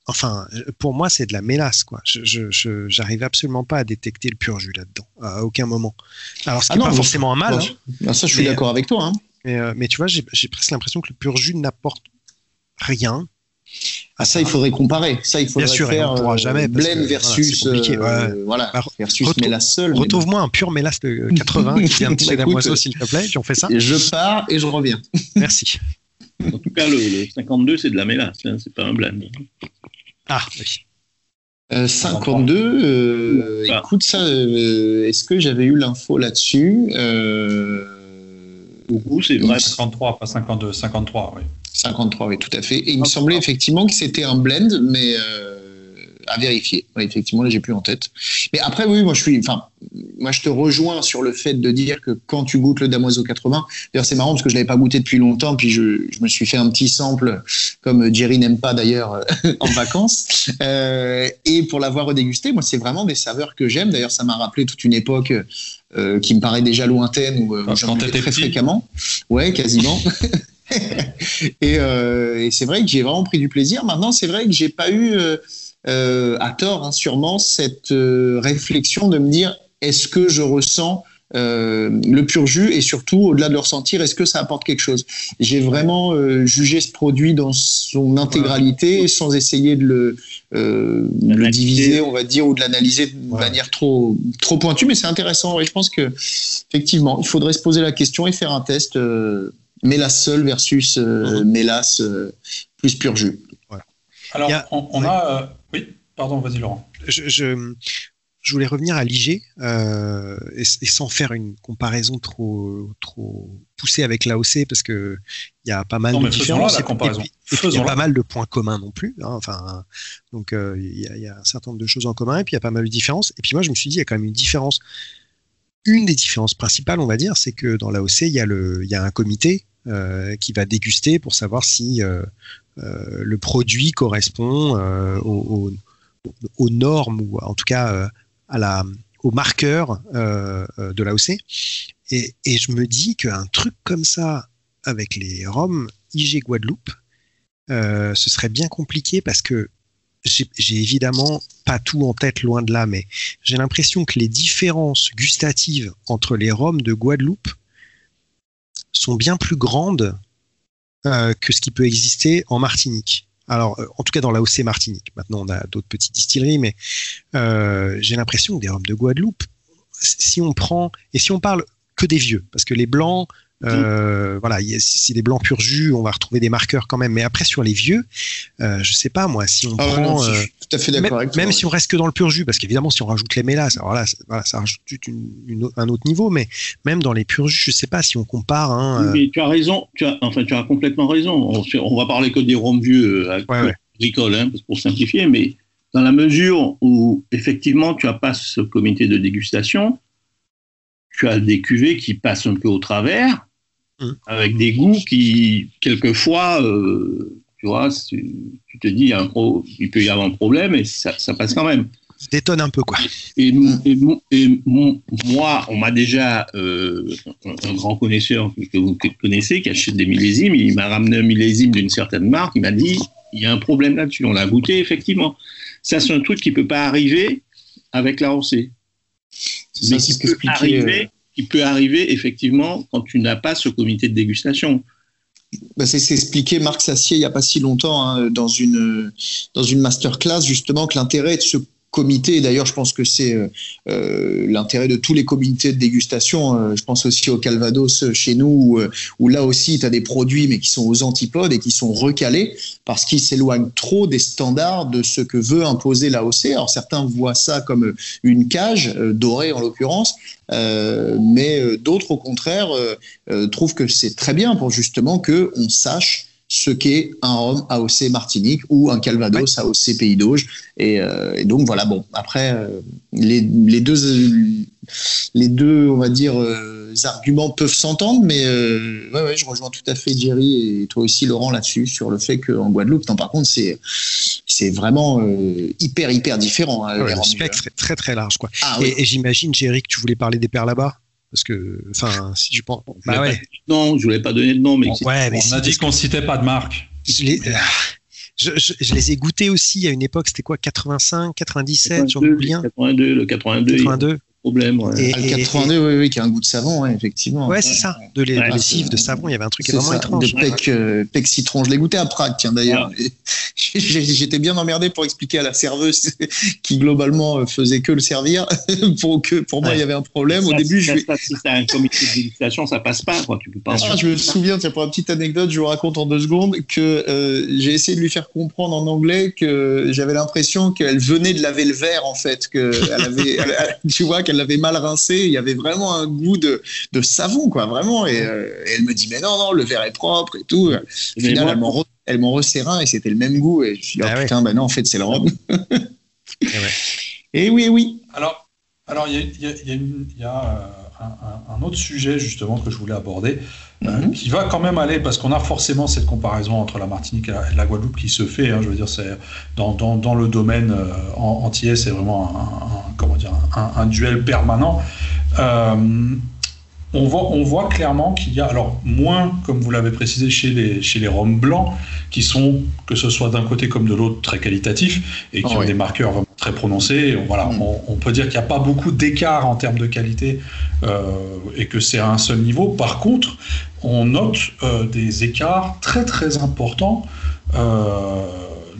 S2: Enfin, pour moi, c'est de la mélasse, quoi. Je, j'arrive absolument pas à détecter le pur jus là-dedans, à aucun moment. Alors, ce qui n'est ah pas forcément un mal. Hein,
S3: ah, ça, je suis d'accord avec toi. Hein.
S2: Euh, mais, tu vois, j'ai presque l'impression que le pur jus n'apporte rien.
S3: Ah ça, il faudrait comparer. Ça, il faudrait
S2: Bien sûr,
S3: faire
S2: on pourra jamais
S3: blend versus euh, voilà, versus mélasse seul.
S2: Retrouve-moi un pur mélasse de 80 qui vient de chez Damoiseau, s'il te plaît, puis on fait ça.
S3: Je pars et je reviens.
S2: Merci.
S4: En tout cas, le, 52, c'est de la mélasse, hein, c'est pas un blend.
S2: Ah oui.
S3: 52, euh, euh, écoute ça, est-ce que j'avais eu l'info là-dessus
S1: Beaucoup, c'est vrai. 53, pas 52, 53, oui.
S3: 53, oui, tout à fait. Et il me semblait effectivement que c'était un blend, mais euh, à vérifier. effectivement, là, j'ai plus en tête. Mais après, oui, moi, je suis, enfin, moi, je te rejoins sur le fait de dire que quand tu goûtes le Damoiseau 80, d'ailleurs, c'est marrant parce que je l'avais pas goûté depuis longtemps, puis je, je, me suis fait un petit sample, comme Jerry n'aime pas d'ailleurs, en vacances. Euh, et pour l'avoir redégusté, moi, c'est vraiment des saveurs que j'aime. D'ailleurs, ça m'a rappelé toute une époque euh, qui me paraît déjà lointaine où, euh, j'en très fréquemment. Ouais, quasiment. et, et c'est vrai que j'ai vraiment pris du plaisir. Maintenant, c'est vrai que j'ai pas eu, à tort, hein, sûrement, cette réflexion de me dire est-ce que je ressens euh, le pur jus et surtout, au-delà de le ressentir, est-ce que ça apporte quelque chose? J'ai vraiment euh, jugé ce produit dans son intégralité sans essayer de le, euh, diviser, on va dire, ou de l'analyser de manière trop, trop pointue, mais c'est intéressant. Et je pense que effectivement, il faudrait se poser la question et faire un test mélasse seul versus mhm. mélasse plus pur jus.
S1: Alors, on, a. oui, pardon, vas-y Laurent.
S2: je, je voulais revenir à l'IG euh, et, sans faire une comparaison trop trop poussée avec l'AOC parce que il y a pas mal de différences et, il y a pas mal de points communs non plus. Hein, enfin, donc euh, il y, a, un certain nombre de choses en commun et puis il y a pas mal de différences. Et puis moi je me suis dit il y a quand même une différence. Une des différences principales, on va dire, c'est que dans l'AOC il y a le il y a un comité euh, qui va déguster pour savoir si le produit correspond aux, aux, normes ou en tout cas à la, euh, euh, de l'AOC. Et, et je me dis qu'un truc comme ça, avec les ROM IG Guadeloupe, euh, ce serait bien compliqué parce que j'ai évidemment pas tout en tête, loin de là, mais j'ai l'impression que les différences gustatives entre les roms de Guadeloupe sont bien plus grandes que ce qui peut exister en Martinique. Alors, euh, en tout cas dans la l'AOC Martinique. Maintenant, on a d'autres petites distilleries, mais euh, j'ai l'impression que des rhums de Guadeloupe, si on prend et si on parle que des vieux, parce que les blancs, euh, voilà, si des blancs pur jus, on va retrouver des marqueurs quand même. Mais après, sur les vieux, euh, je sais pas moi, si on ah prend.
S3: Euh, tout à fait d'accord
S2: même, même si on reste que dans le pur jus, parce qu'évidemment, si on rajoute les mélasses, alors là, ça rajoute un autre niveau. Mais même dans les pur jus, je sais pas si on compare. Hein,
S4: mais tu as raison, tu as, enfin, tu as complètement raison. On, va parler que des rhums vieux agricoles, hein, pour simplifier, mais dans la mesure où effectivement tu n'as pas ce comité de dégustation, tu as des cuvées qui passent un peu au travers, Hum. avec des goûts qui, quelquefois, euh, tu vois, tu te dis, il, y a un il peut y avoir un problème et ça, passe quand même.
S2: Ça détonne un peu, quoi.
S4: Et, et, moi, on m'a déjà, euh, un, grand connaisseur que vous connaissez, qui achète des millésimes, il m'a ramené un millésime d'une certaine marque, il m'a dit, il y a un problème là-dessus. On l'a goûté, effectivement. Ça, c'est un truc qui ne peut pas arriver avec la ROC. Mais qui peut arriver euh, qui peut arriver effectivement quand tu n'as pas ce comité de dégustation.
S3: Bah c'est expliqué Marc Sassier il n'y a pas si longtemps hein, dans une dans une masterclass justement que l'intérêt de ce comité. D'ailleurs, je pense que c'est euh, euh, l'intérêt de tous les comités de dégustation. Euh, je pense aussi au Calvados chez nous, où, là aussi, tu as des produits, mais qui sont aux antipodes et qui sont recalés parce qu'ils s'éloignent trop des standards de ce que veut imposer l'AOC. Alors, certains voient ça comme une cage, dorée en l'occurrence, mais d'autres, au contraire, trouvent que c'est très bien pour justement que on sache ce qu'est un rhum AOC Martinique ou un Calvados AOC Pays d'Auge. Euh, et, donc voilà, bon, après, euh, les, deux, les deux, on va dire, euh, arguments peuvent s'entendre, mais ouais, ouais, je rejoins tout à fait Jerry et toi aussi Laurent là-dessus, sur le fait qu'en Guadeloupe, non, par contre, c'est, c'est vraiment hyper, hyper différent.
S2: Hein, le spectre est très très large. Quoi. Ah et, et j'imagine, Jerry, que tu voulais parler des pères là-bas parce que, enfin, si tu penses.
S4: Bah ouais. Non, je voulais pas donner de nom, mais.
S1: ouais, mais on a dit qu'on citait pas de marque.
S2: Je les, euh, je, je, les ai goûtés aussi à une époque, c'était quoi 85, 97, j'en oublie
S4: 82, le 82. 82 problème.
S3: Et, le 82, oui, oui, qui a un goût de savon, effectivement.
S2: Ouais, c'est ça, de, les, de lessive, de savon, il y avait un truc vraiment étrange.
S3: De pec, euh, pec, citron, je l'ai goûté à Prague, tiens d'ailleurs. J'étais bien emmerdé pour expliquer à la serveuse qui globalement euh, faisait que le servir, pour que pour moi il y avait un problème. Au début,
S4: je si t'as un comité de dégustation, ça passe pas, quoi. Tu peux pas.
S3: Ah, je me souviens, tiens, pour une petite anecdote, je vous raconte en deux secondes que euh, j'ai essayé de lui faire comprendre en anglais que j'avais l'impression qu'elle venait de laver le verre en fait, que elle avait, tu vois, qu'elle l'avait mal rincé. Il y avait vraiment un goût de, de savon, quoi, vraiment. Et, euh, et, elle me dit, mais non, non, le verre est propre et tout. Au final, elle m'en resserre un et c'était le même goût. Et je suis là, ah putain, ben non, en fait, c'est le rhum. et, oui, oui.
S1: Alors, alors il y a, y a, y a un, un, autre sujet justement que je voulais aborder, mhm. qui va quand même aller, parce qu'on a forcément cette comparaison entre la Martinique et la, Guadeloupe qui se fait. Hein, je veux dire, c'est dans, dans, dans, le domaine euh, entier, c'est vraiment un, comment dire, un, duel permanent. Euh, on voit, on voit clairement qu'il y a, alors moins, comme vous l'avez précisé, chez les, chez les rhums blancs, qui sont, que ce soit d'un côté comme de l'autre, très qualitatifs et qui ah ont des marqueurs vraiment très prononcés. Voilà, mm. on, peut dire qu'il n'y a pas beaucoup d'écart en termes de qualité euh, et que c'est à un seul niveau. Par contre, on note euh, des écarts très très importants. Euh,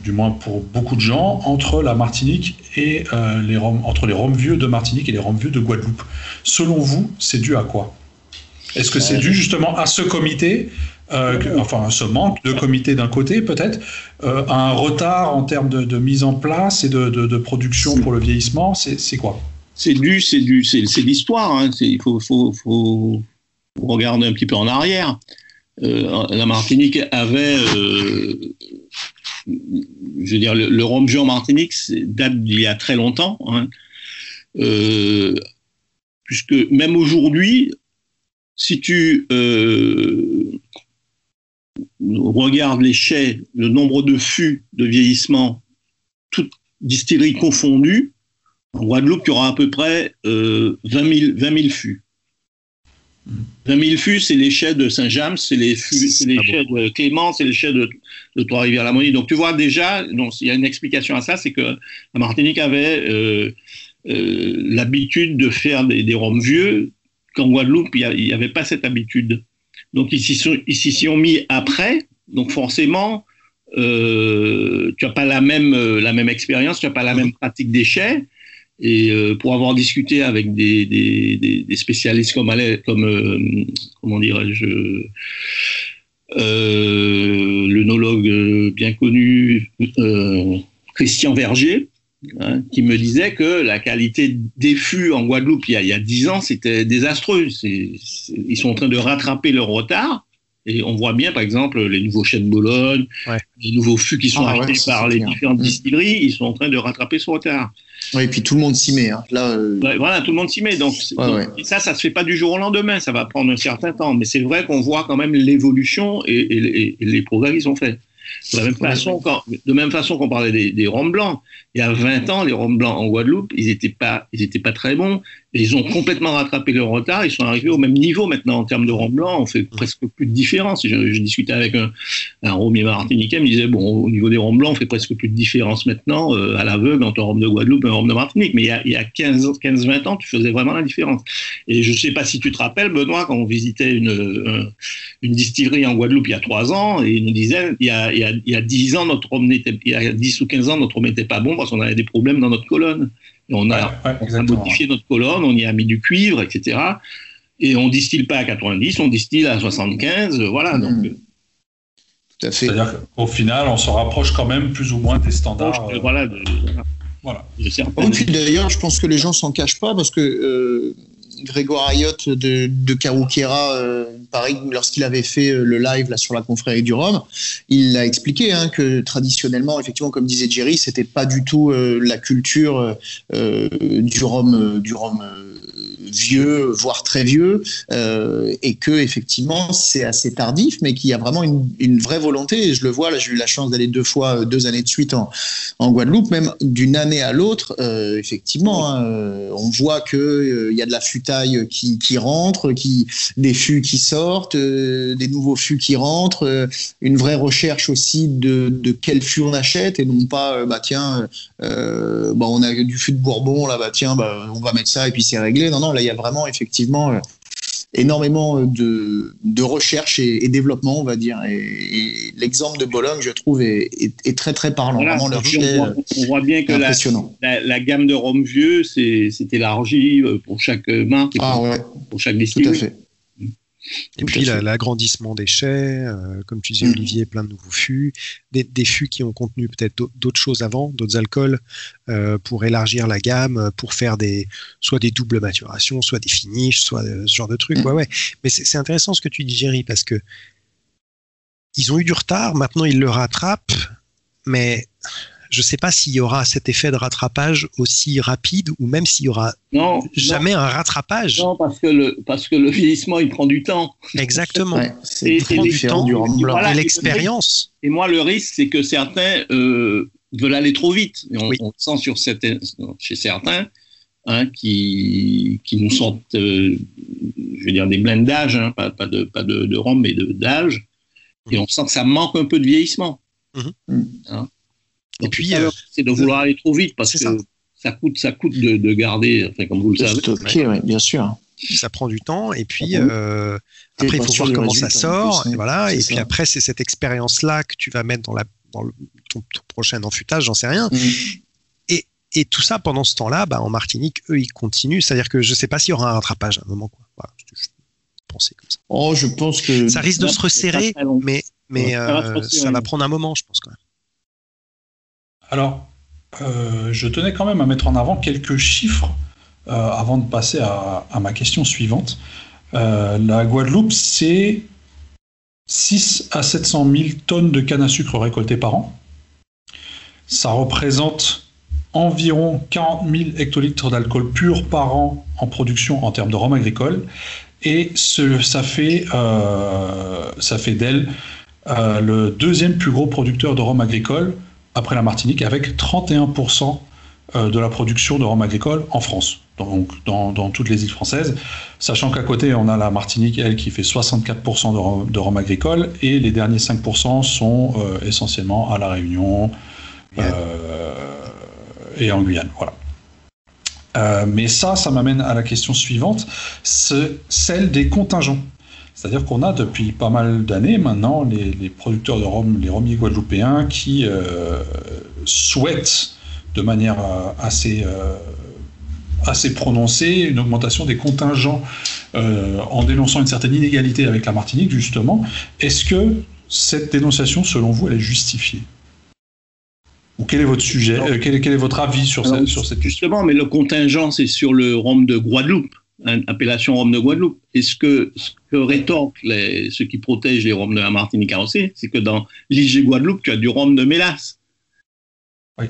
S1: du moins pour beaucoup de gens, entre la Martinique et les Roms, entre les Roms vieux de Martinique et les Roms vieux de Guadeloupe. Selon vous, c'est dû à quoi? Est-ce que c'est dû justement à ce comité, euh, enfin à ce manque de comité d'un côté peut-être, euh, à un retard en termes de, mise en place et de, production pour le vieillissement? C'est quoi?
S4: C'est dû, c'est dû, c'est l'histoire. Hein. Il faut, regarder un petit peu en arrière. Euh, la Martinique avait, je veux dire, le, rhum en Martinique date d'il y a très longtemps. Hein. puisque même aujourd'hui, si tu euh, regardes les chais, le nombre de fûts de vieillissement, toutes distilleries confondues, en Guadeloupe, il y aura à peu près 20, euh, 000, fûts. 20 000 fûts, c'est les chais de Saint-James, c'est les, les ah chais de Clément, c'est les chais de, Trois-Rivières-la-Monnie. Donc tu vois déjà, il y a une explication à ça, c'est que la Martinique avait euh, l'habitude de faire des, des rhums vieux qu'en Guadeloupe, il n'y avait pas cette habitude. Donc, ils s'y sont, mis après. Donc, forcément, euh, tu n'as pas la même, euh, la même expérience, tu n'as pas la même pratique déchets. Et euh, pour avoir discuté avec des, spécialistes comme, comme comment dirais-je, le nologue bien connu Christian Verger, Hein, qui me disait que la qualité des fûts en Guadeloupe il y a dix ans, c'était désastreux. ils sont en train de rattraper leur retard. Et on voit bien, par exemple, les nouveaux chênes de Bologne, les nouveaux fûts qui sont ah, achetés par les différentes mm. distilleries, ils sont en train de rattraper ce retard.
S3: Oui, et puis tout le monde s'y met. Hein. Là,
S4: euh, voilà, tout le monde s'y met. Donc, ça, ça se fait pas du jour au lendemain. Ça va prendre un certain temps. Mais c'est vrai qu'on voit quand même l'évolution et, les progrès qui sont faits. De la même façon, de même façon qu'on parlait des, des rhums blancs, il y a 20 ans, les rhums blancs en Guadeloupe, ils n'étaient pas, ils étaient pas très bons. Ils ont complètement rattrapé leur retard. Ils sont arrivés au même niveau maintenant en termes de rhum blanc. On fait presque plus de différence. Je, discutais avec un, un rhummier martiniquais, il me disait bon, au niveau des rhums blancs, on fait presque plus de différence maintenant euh, à l'aveugle entre un rhum de Guadeloupe et un rhum de Martinique. Mais il y a, il y a 15-20 ans, tu faisais vraiment la différence. Et je ne sais pas si tu te rappelles, Benoît, quand on visitait une, distillerie en Guadeloupe il y a 3 ans, et il nous disait il y a, il y a, il y a 10 ans, notre rhum n'était, il y a 10 ou 15 ans, notre rhum n'était pas bon parce qu'on avait des problèmes dans notre colonne. On a, modifié notre colonne, on y a mis du cuivre, etc. Et on distille pas à 90, on distille à 75, voilà. Hmm. Donc,
S1: Tout à fait. C'est-à-dire qu'au final, on se rapproche quand même plus ou moins des standards.
S4: Euh, voilà.
S3: voilà. d'ailleurs, je pense que les gens s'en cachent pas parce que euh, Grégoire Ayotte de, de euh, pareil, lorsqu'il avait fait euh, le live là, sur la confrérie du Rhum, il a expliqué hein, que traditionnellement, effectivement, comme disait Jerry, c'était pas du tout euh, la culture du Rhum, du Rhum vieux, voire très vieux, euh, et que effectivement c'est assez tardif, mais qu'il y a vraiment une, vraie volonté. Et je le vois, là j'ai eu la chance d'aller deux fois, euh, deux années de suite en, Guadeloupe, même d'une année à l'autre, euh, effectivement, hein, on voit que il y a de la futaille qui, rentre, qui des fûts qui sortent, des nouveaux fûts qui rentrent, une vraie recherche aussi de, de quel fût on achète et non pas bah tiens, bah, on a du fût de Bourbon là, bah tiens, bah, on va mettre ça et puis c'est réglé. Non non, là il y a vraiment effectivement euh, énormément de, de recherche et, développement, on va dire. Et, l'exemple de Bologne, je trouve, est, très très parlant. vraiment,
S4: on, voit, bien que la, gamme de rhum vieux s'est élargie euh, pour chaque marque,
S3: ah,
S4: pour, chaque distillerie.
S2: Et puis l'agrandissement des chais, euh, comme tu disais mm. Olivier, plein de nouveaux fûts, des, fûts qui ont contenu peut-être d'autres choses avant, d'autres alcools, euh, pour élargir la gamme, pour faire des soit des doubles maturations, soit des finishes, soit euh, ce genre de trucs. Mm. Ouais, ouais. Mais c'est intéressant ce que tu dis, Jerry, parce que ils ont eu du retard, maintenant ils le rattrapent, mais je ne sais pas s'il y aura cet effet de rattrapage aussi rapide ou même s'il y aura jamais un rattrapage.
S4: Non, parce que le parce que le vieillissement il prend du temps.
S2: Exactement. il prend du temps et l'expérience.
S4: Et moi le risque c'est que certains euh, veulent aller trop vite. on, sent sur chez certains hein, qui, qui nous sortent, je veux dire, des blends d'âge, hein, pas, pas, de, pas de, de rhum, mais d'âge. Et on sent que ça manque un peu de vieillissement.
S2: Mhm.
S4: Hein. Et puis, c'est de vouloir aller trop vite parce que ça. coûte, ça coûte de, de garder, enfin, comme vous le savez.
S3: Stocker, ouais, bien sûr.
S2: Ça prend du temps et puis euh, après il faut voir comment ça sort et voilà et puis après c'est cette expérience là que tu vas mettre dans la dans le, ton, prochain enfutage j'en sais rien. Mm. et, et tout ça pendant ce temps-là bah, en Martinique eux ils continuent. C'est-à-dire que je sais pas s'il y aura un rattrapage à un moment quoi. Voilà, je, pensais comme ça.
S3: Oh je pense que
S2: ça risque de se resserrer mais mais euh, ça va prendre un moment je pense quand même
S1: alors euh, je tenais quand même à mettre en avant quelques chiffres euh, avant de passer à, ma question suivante. Euh, la Guadeloupe, c'est 6 à 700 000 tonnes de canne à sucre récoltées par an. Ça représente environ 40 000 hectolitres d'alcool pur par an en production en termes de rhum agricole. Et ça fait, ça fait d'elle le deuxième plus gros producteur de rhum agricole après la Martinique, avec 31% de la production de rhum agricole en France donc dans, toutes les îles françaises, sachant qu'à côté, on a la Martinique, elle, qui fait 64% de rhum, de rhum, agricole, et les derniers 5% sont euh, essentiellement à La Réunion euh, et en Guyane. Voilà. Euh, mais ça, ça m'amène à la question suivante, c'est celle des contingents. C'est-à-dire qu'on a depuis pas mal d'années maintenant les, producteurs de rhum, les rhummiers guadeloupéens, qui souhaitent de manière assez assez prononcée, une augmentation des contingents euh, en dénonçant une certaine inégalité avec la Martinique, justement. Est-ce que cette dénonciation, selon vous, elle est justifiée? Ou quel est votre sujet euh, quel, est, votre avis sur, cette, sur cette
S4: question? Justement, mais le contingent, c'est sur le rhum de Guadeloupe, hein, appellation rhum de Guadeloupe. Et ce que, que rétorquent les, ceux qui protègent les rhums de la Martinique aussi, c'est que dans l'IG Guadeloupe, tu as du rhum de mélasse.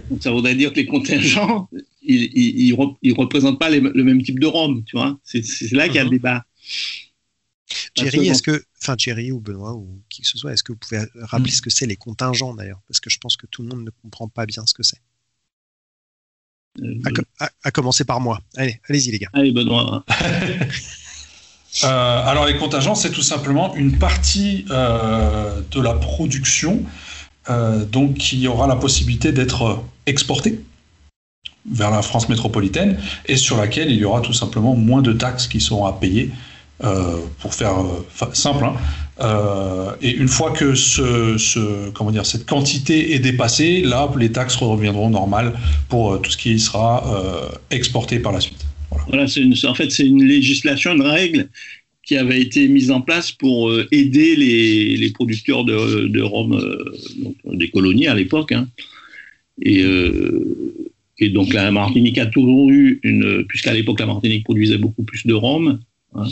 S4: Donc ça voudrait dire que les contingents, ils ne représentent pas le même type de rhum, tu vois. C'est là qu'il y a le mhm. débat.
S2: Thierry, est-ce que, enfin Thierry ou Benoît ou qui que ce soit, est-ce que vous pouvez rappeler mhm. ce que c'est les contingents d'ailleurs? Parce que je pense que tout le monde ne comprend pas bien ce que c'est. Euh, à, commencer par moi. Allez, allez-y les gars.
S4: Allez Benoît.
S1: Euh, alors les contingents, c'est tout simplement une partie euh, de la production donc qui aura la possibilité d'être exportée vers la France métropolitaine et sur laquelle il y aura tout simplement moins de taxes qui seront à payer, euh, pour faire euh, simple. Hein. Euh, et une fois que cette quantité est dépassée, là, les taxes reviendront normales pour tout ce qui sera exporté par la suite.
S4: Voilà, en fait, c'est une législation, une règle qui avait été mise en place pour aider les, producteurs de, rhum, des colonies à l'époque. Hein. Et et donc la Martinique a toujours eu une, puisqu'à l'époque la Martinique produisait beaucoup plus de rhum, hein,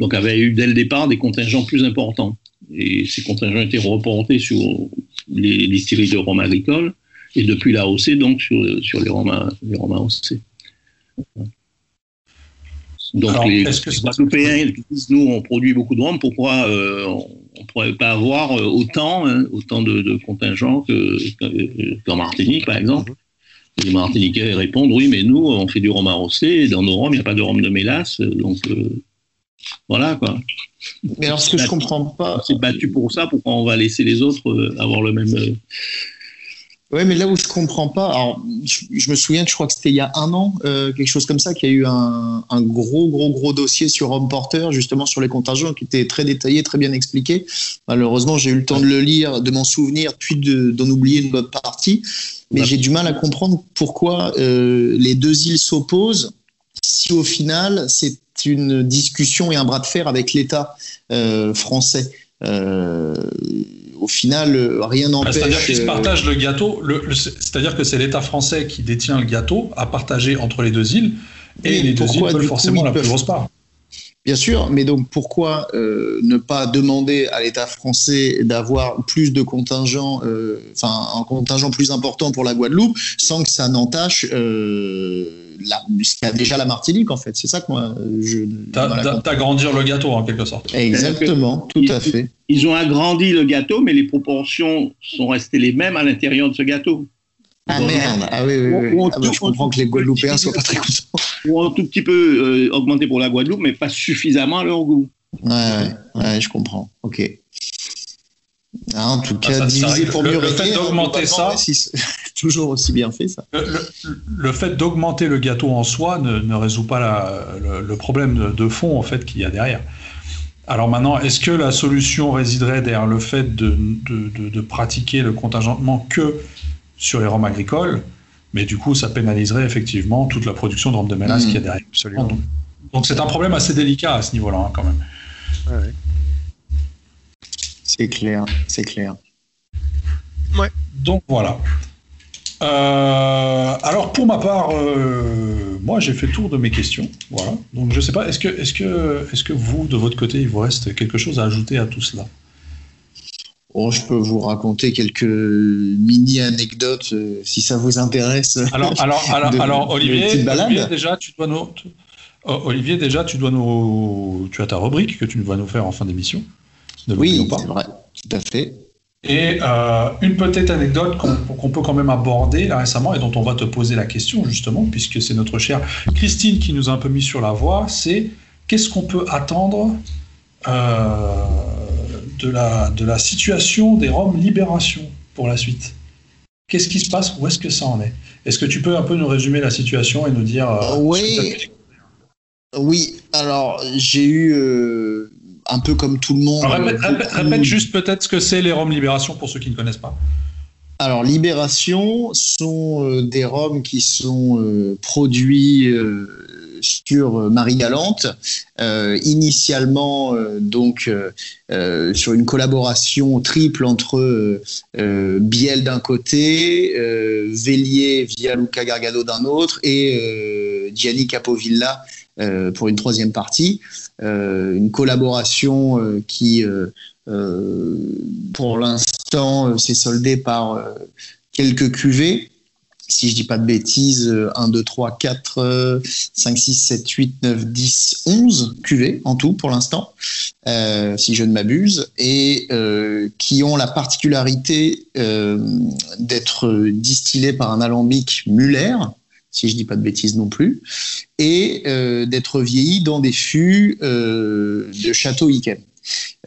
S4: donc avait eu dès le départ des contingents plus importants. Et ces contingents étaient reportés sur les distilleries de rhum agricole et depuis la AOC donc sur, les rhums les AOC. Donc les, Européens disent nous on produit beaucoup de rhum, pourquoi euh, on ne pourrait pas avoir euh, autant, hein, autant de, contingents qu'en Martinique par exemple? Mhm. Les Martiniquais répondent oui, mais nous, on fait du rhum arrosé, et dans nos rhums, il n'y a pas de rhum de mélasse, donc euh, voilà quoi.
S3: Mais alors, ce que je comprends pas.
S4: On s'est battu pour ça, pourquoi on va laisser les autres avoir le même. Euh,
S3: oui, mais là où je comprends pas, alors je, me souviens que je crois que c'était il y a un an, quelque chose comme ça, qu'il y a eu un, gros, gros, gros dossier sur Home Porter, justement sur les contingents, qui était très détaillé, très bien expliqué. Malheureusement, j'ai eu le temps de le lire, de m'en souvenir, puis d'en oublier une bonne partie mais j'ai du mal à comprendre pourquoi euh, les deux îles s'opposent si au final c'est une discussion et un bras de fer avec l'État euh, français. Euh, au final, rien bah, n'empêche.
S1: C'est-à-dire qu'ils se partagent le gâteau. c'est-à-dire que c'est l'État français qui détient le gâteau à partager entre les deux îles, et, les deux îles veulent forcément la plus grosse part.
S3: Bien sûr, mais donc pourquoi euh, ne pas demander à l'État français d'avoir plus de contingents, euh, enfin un contingent plus important pour la Guadeloupe, sans que ça n'entache euh, ce déjà la Martinique en fait. C'est ça que moi je.
S1: T'agrandir le gâteau en quelque sorte.
S3: Exactement, tout à fait.
S4: Ils ont agrandi le gâteau, mais les proportions sont restées les mêmes à l'intérieur de ce gâteau.
S3: Ah merde, ah oui, oui, oui. Ah, bah, je comprends que les Guadeloupéens soient pas très contents.
S4: Ou un tout petit peu euh, augmenté pour la Guadeloupe, mais pas suffisamment à leur goût.
S3: Ouais, ouais, je comprends. Ok. Ah, en tout cas, diviser pour mieux
S1: le, le fait d'augmenter ça,
S3: toujours aussi bien fait ça.
S1: Le, fait d'augmenter le gâteau en soi ne, ne résout pas la, le, problème de, fond en fait qu'il y a derrière. Alors maintenant, est-ce que la solution résiderait derrière le fait de, de, de pratiquer le contingentement que sur les rhums agricoles Mais du coup, ça pénaliserait effectivement toute la production de rhum de mélasse mmh. qu'il y a derrière. Absolument. Donc c'est un problème assez délicat à ce niveau-là hein, quand même. Ouais.
S3: C'est clair, c'est clair.
S1: Ouais. Donc voilà. Euh, alors pour ma part, euh, moi j'ai fait le tour de mes questions. Voilà. Donc je sais pas, est-ce que, est-ce que, est-ce que vous de votre côté il vous reste quelque chose à ajouter à tout cela?
S3: Oh, je peux vous raconter quelques mini anecdotes euh, si ça vous intéresse.
S1: Alors, alors, alors, alors Olivier, Olivier, déjà tu dois nous, Olivier déjà tu dois nous, tu as ta rubrique que tu dois nous faire en fin d'émission
S3: oui, c'est vrai, tout à fait.
S1: Et euh, une petite anecdote qu'on peut quand même aborder là, récemment et dont on va te poser la question justement, puisque c'est notre chère Christine qui nous a un peu mis sur la voie, c'est qu'est-ce qu'on peut attendre euh, de, la, de la situation des Roms Libération pour la suite Qu'est-ce qui se passe? Où est-ce que ça en est? Est-ce que tu peux un peu nous résumer la situation et nous dire...
S3: Euh, oui, oui, alors j'ai eu un peu comme tout le monde.
S1: répète, juste peut-être ce que c'est les Roms Libération pour ceux qui ne connaissent pas.
S3: Alors, Libération sont euh, des Roms qui sont euh, produits euh, sur Marie-Galante, initialement donc sur une collaboration triple entre Biel d'un côté, Vélier via Luca Gargado d'un autre et Gianni Capovilla pour une troisième partie. Euh, une collaboration euh, qui, euh, pour l'instant, s'est soldée par quelques cuvées si je dis pas de bêtises, 1, 2, 3, 4, 5, 6, 7, 8, 9, 10, 11 cuvées en tout pour l'instant, euh, si je ne m'abuse, et euh, qui ont la particularité euh, d'être distillées par un alambic Muller, si je dis pas de bêtises non plus, et d'être vieilli dans des fûts de Château Yquem.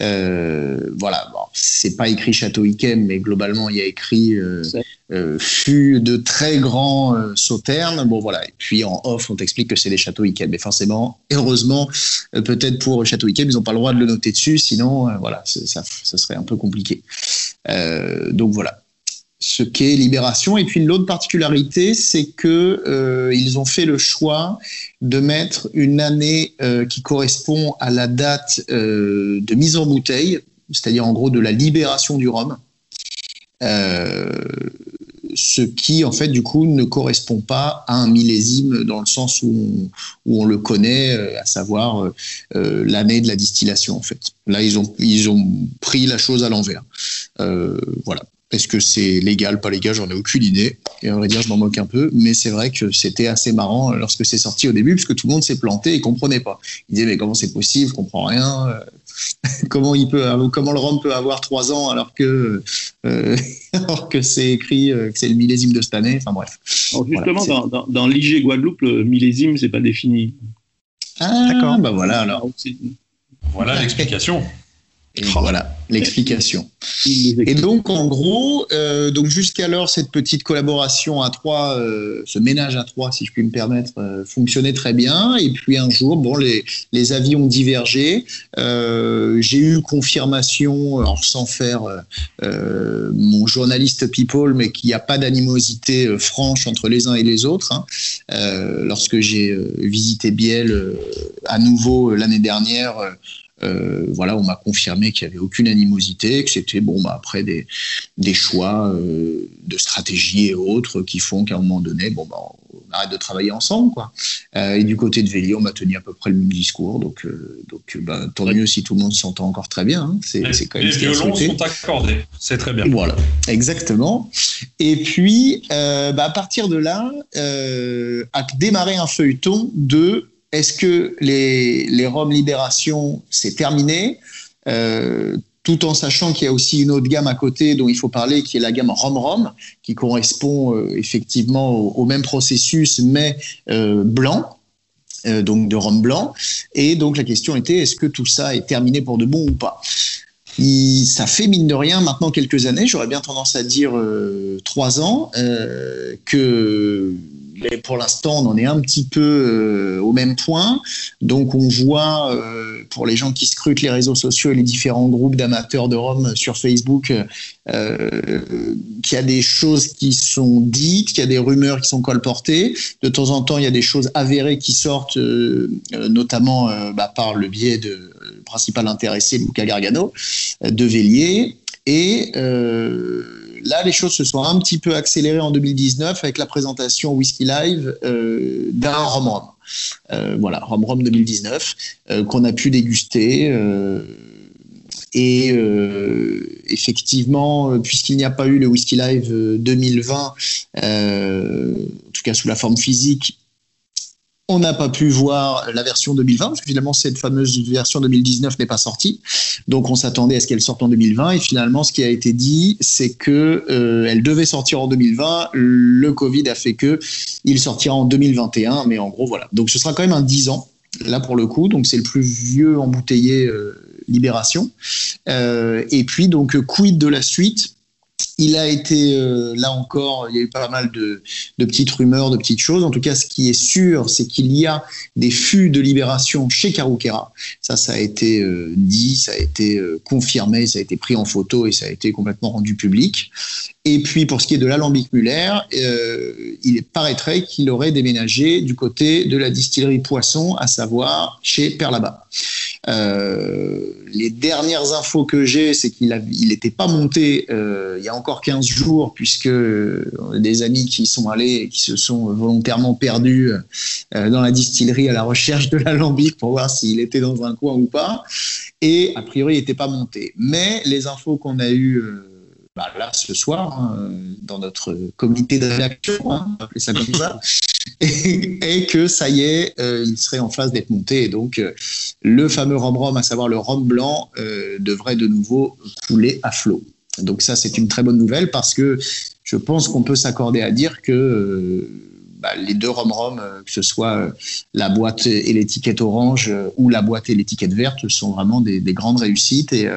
S3: Euh, voilà, bon, c'est pas écrit Château Yquem, mais globalement il y a écrit euh, euh fût de très grands sauternes. Bon voilà, et puis en off on t'explique que c'est des Châteaux Yquem, mais forcément, heureusement, peut-être pour Château Yquem ils n'ont pas le droit de le noter dessus, sinon voilà, ça, ça, serait un peu compliqué. donc voilà, ce qu'est Libération. Et puis l'autre particularité, c'est que euh, ils ont fait le choix de mettre une année euh, qui correspond à la date euh, de mise en bouteille, c'est-à-dire en gros de la libération du rhum. ce qui, en fait, du coup, ne correspond pas à un millésime dans le sens où on, où on le connaît, à savoir l'année de la distillation, en fait. Là, ils ont, ils ont pris la chose à l'envers. voilà. Est-ce que c'est légal, pas légal J'en ai aucune idée. Et à vrai dire, je m'en moque un peu. Mais c'est vrai que c'était assez marrant lorsque c'est sorti au début, puisque tout le monde s'est planté et comprenait pas. Il disait, mais comment c'est possible Je comprends rien. Euh, comment, il peut, comment le rhum peut avoir trois ans alors que, euh, alors que c'est écrit euh, que c'est le millésime de cette année Enfin bref.
S4: justement, dans, dans, l'IG Guadeloupe, le millésime, c'est pas défini.
S3: Ah, d'accord. Bah voilà, alors.
S1: Voilà l'explication.
S3: Et voilà l'explication. Et donc, en gros, euh, donc jusqu'alors, cette petite collaboration à trois, euh, ce ménage à trois, si je puis me permettre, euh, fonctionnait très bien. Et puis un jour, bon, les, les avis ont divergé. J'ai eu confirmation, sans faire mon journaliste people, mais qu'il n'y a pas d'animosité franche entre les uns et les autres. Hein. lorsque j'ai visité Biel à nouveau l'année dernière, euh, voilà, on m'a confirmé qu'il n'y avait aucune animosité, que c'était bon, bah, après des, des choix euh, de stratégie et autres qui font qu'à un moment donné, bon, bah, on arrête de travailler ensemble, quoi. Euh, et du côté de Vélier, on m'a tenu à peu près le même discours, donc, donc bah, tant mieux si tout le monde s'entend encore très bien. Hein. C'est,
S1: quand même les violons sont accordés, c'est très bien.
S3: Voilà, exactement. Et puis, bah, à partir de là, a démarré un feuilleton de est-ce que les, les Roms Libération, c'est terminé euh, tout en sachant qu'il y a aussi une autre gamme à côté dont il faut parler, qui est la gamme Rom-Rom, qui correspond euh, effectivement au, même processus, mais euh, blanc. Donc de rhum blanc. Et donc la question était, est-ce que tout ça est terminé pour de bon ou pas? Ça fait mine de rien maintenant quelques années, j'aurais bien tendance à dire trois ans, que pour l'instant, on en est un petit peu euh, au même point. Donc, on voit, euh, pour les gens qui scrutent les réseaux sociaux et les différents groupes d'amateurs de Rome sur Facebook, euh, qu'il y a des choses qui sont dites, qu'il y a des rumeurs qui sont colportées. De temps en temps, il y a des choses avérées qui sortent, notamment bah, par le biais de principal intéressé, Luca Gargano, de Vélier. Et là, les choses se sont un petit peu accélérées en 2019 avec la présentation Whisky Live euh, d'un Rom Rom. Euh, voilà, Rom Rom 2019, euh, qu'on a pu déguster. et effectivement, puisqu'il n'y a pas eu le Whisky Live 2020, en tout cas sous la forme physique, on n'a pas pu voir la version 2020 parce que finalement cette fameuse version 2019 n'est pas sortie. Donc on s'attendait à ce qu'elle sorte en 2020 et finalement ce qui a été dit c'est que euh, elle devait sortir en 2020. Le Covid a fait que il sortira en 2021. Mais en gros voilà. Donc ce sera quand même un 10 ans là pour le coup. Donc c'est le plus vieux embouteillé euh, Libération. Euh, et puis donc quid de la suite? Il a été, euh, là encore, il y a eu pas mal de, petites rumeurs, de petites choses. En tout cas, ce qui est sûr, c'est qu'il y a des fûts de libération chez Karukera. Ça, ça a été euh, dit, ça a été euh, confirmé, ça a été pris en photo et ça a été complètement rendu public. Et puis, pour ce qui est de l'alambic Muller, il paraîtrait qu'il aurait déménagé du côté de la distillerie Poisson, à savoir chez Perlaba. Les dernières infos que j'ai, c'est qu'il n'était pas monté il y a encore 15 jours, puisque euh, des amis qui sont allés et qui se sont volontairement perdus euh, dans la distillerie à la recherche de l'alambic pour voir s'il était dans un coin ou pas. Et a priori, il n'était pas monté. Mais les infos qu'on a eues euh, bah, là ce soir, hein, dans notre comité de réaction, hein, on ça comme ça, et, que ça y est, il serait en phase d'être monté. Et donc, le fameux rhum rhum, à savoir le rhum blanc, devrait de nouveau couler à flot. Donc ça, c'est une très bonne nouvelle parce que je pense qu'on peut s'accorder à dire que euh, bah, les deux rom-rom, euh, que ce soit euh, la boîte et l'étiquette orange ou la boîte et l'étiquette verte, sont vraiment des, grandes réussites et,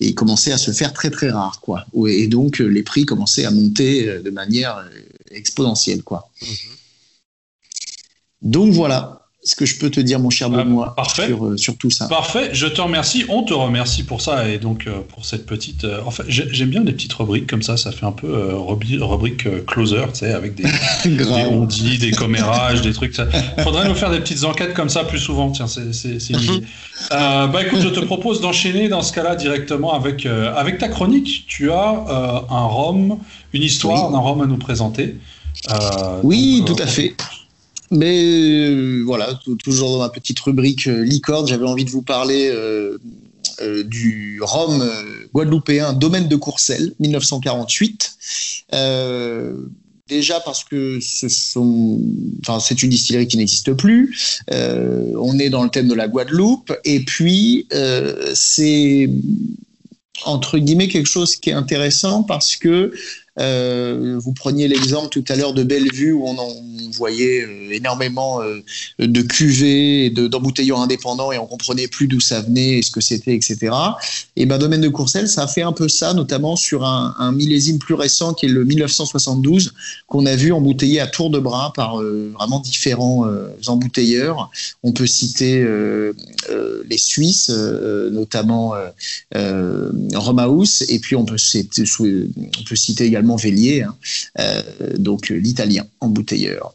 S3: et commençaient à se faire très très rares. Quoi. Et donc les prix commençaient à monter de manière exponentielle. Quoi. Mm-hmm. Donc voilà, ce que je peux te dire, mon cher ah, Benoît,
S1: euh,
S3: Sur, tout ça.
S1: Parfait, je te remercie. On te remercie pour ça et donc euh, pour cette petite. Euh, enfin, j'aime bien les petites rubriques comme ça. Ça fait un peu rubrique closer, tu sais, avec des, des des commérages, des trucs. Il faudrait nous faire des petites enquêtes comme ça plus souvent. Tiens, c'est une idée. bah écoute, je te propose d'enchaîner dans ce cas-là directement avec, avec ta chronique. Tu as un rhum, une histoire d'un rhum à nous présenter.
S3: oui, tout à fait. Mais euh, voilà, toujours dans ma petite rubrique euh, licorne, j'avais envie de vous parler euh, du rhum guadeloupéen Domaine de Courcelles, 1948. Déjà parce que c'est une distillerie qui n'existe plus. on est dans le thème de la Guadeloupe, et puis c'est entre guillemets quelque chose qui est intéressant parce que euh, vous preniez l'exemple tout à l'heure de Bellevue où on, en, voyait euh, énormément euh, de cuvées d'embouteilleurs indépendants et on comprenait plus d'où ça venait et ce que c'était, etc. Et ben Domaine de Courcelles, ça a fait un peu ça, notamment sur un, millésime plus récent qui est le 1972 qu'on a vu embouteillé à tour de bras par vraiment différents embouteilleurs. On peut citer les Suisses, notamment Romaus, et puis on peut citer également Vélier, hein, euh, donc l'italien embouteilleur.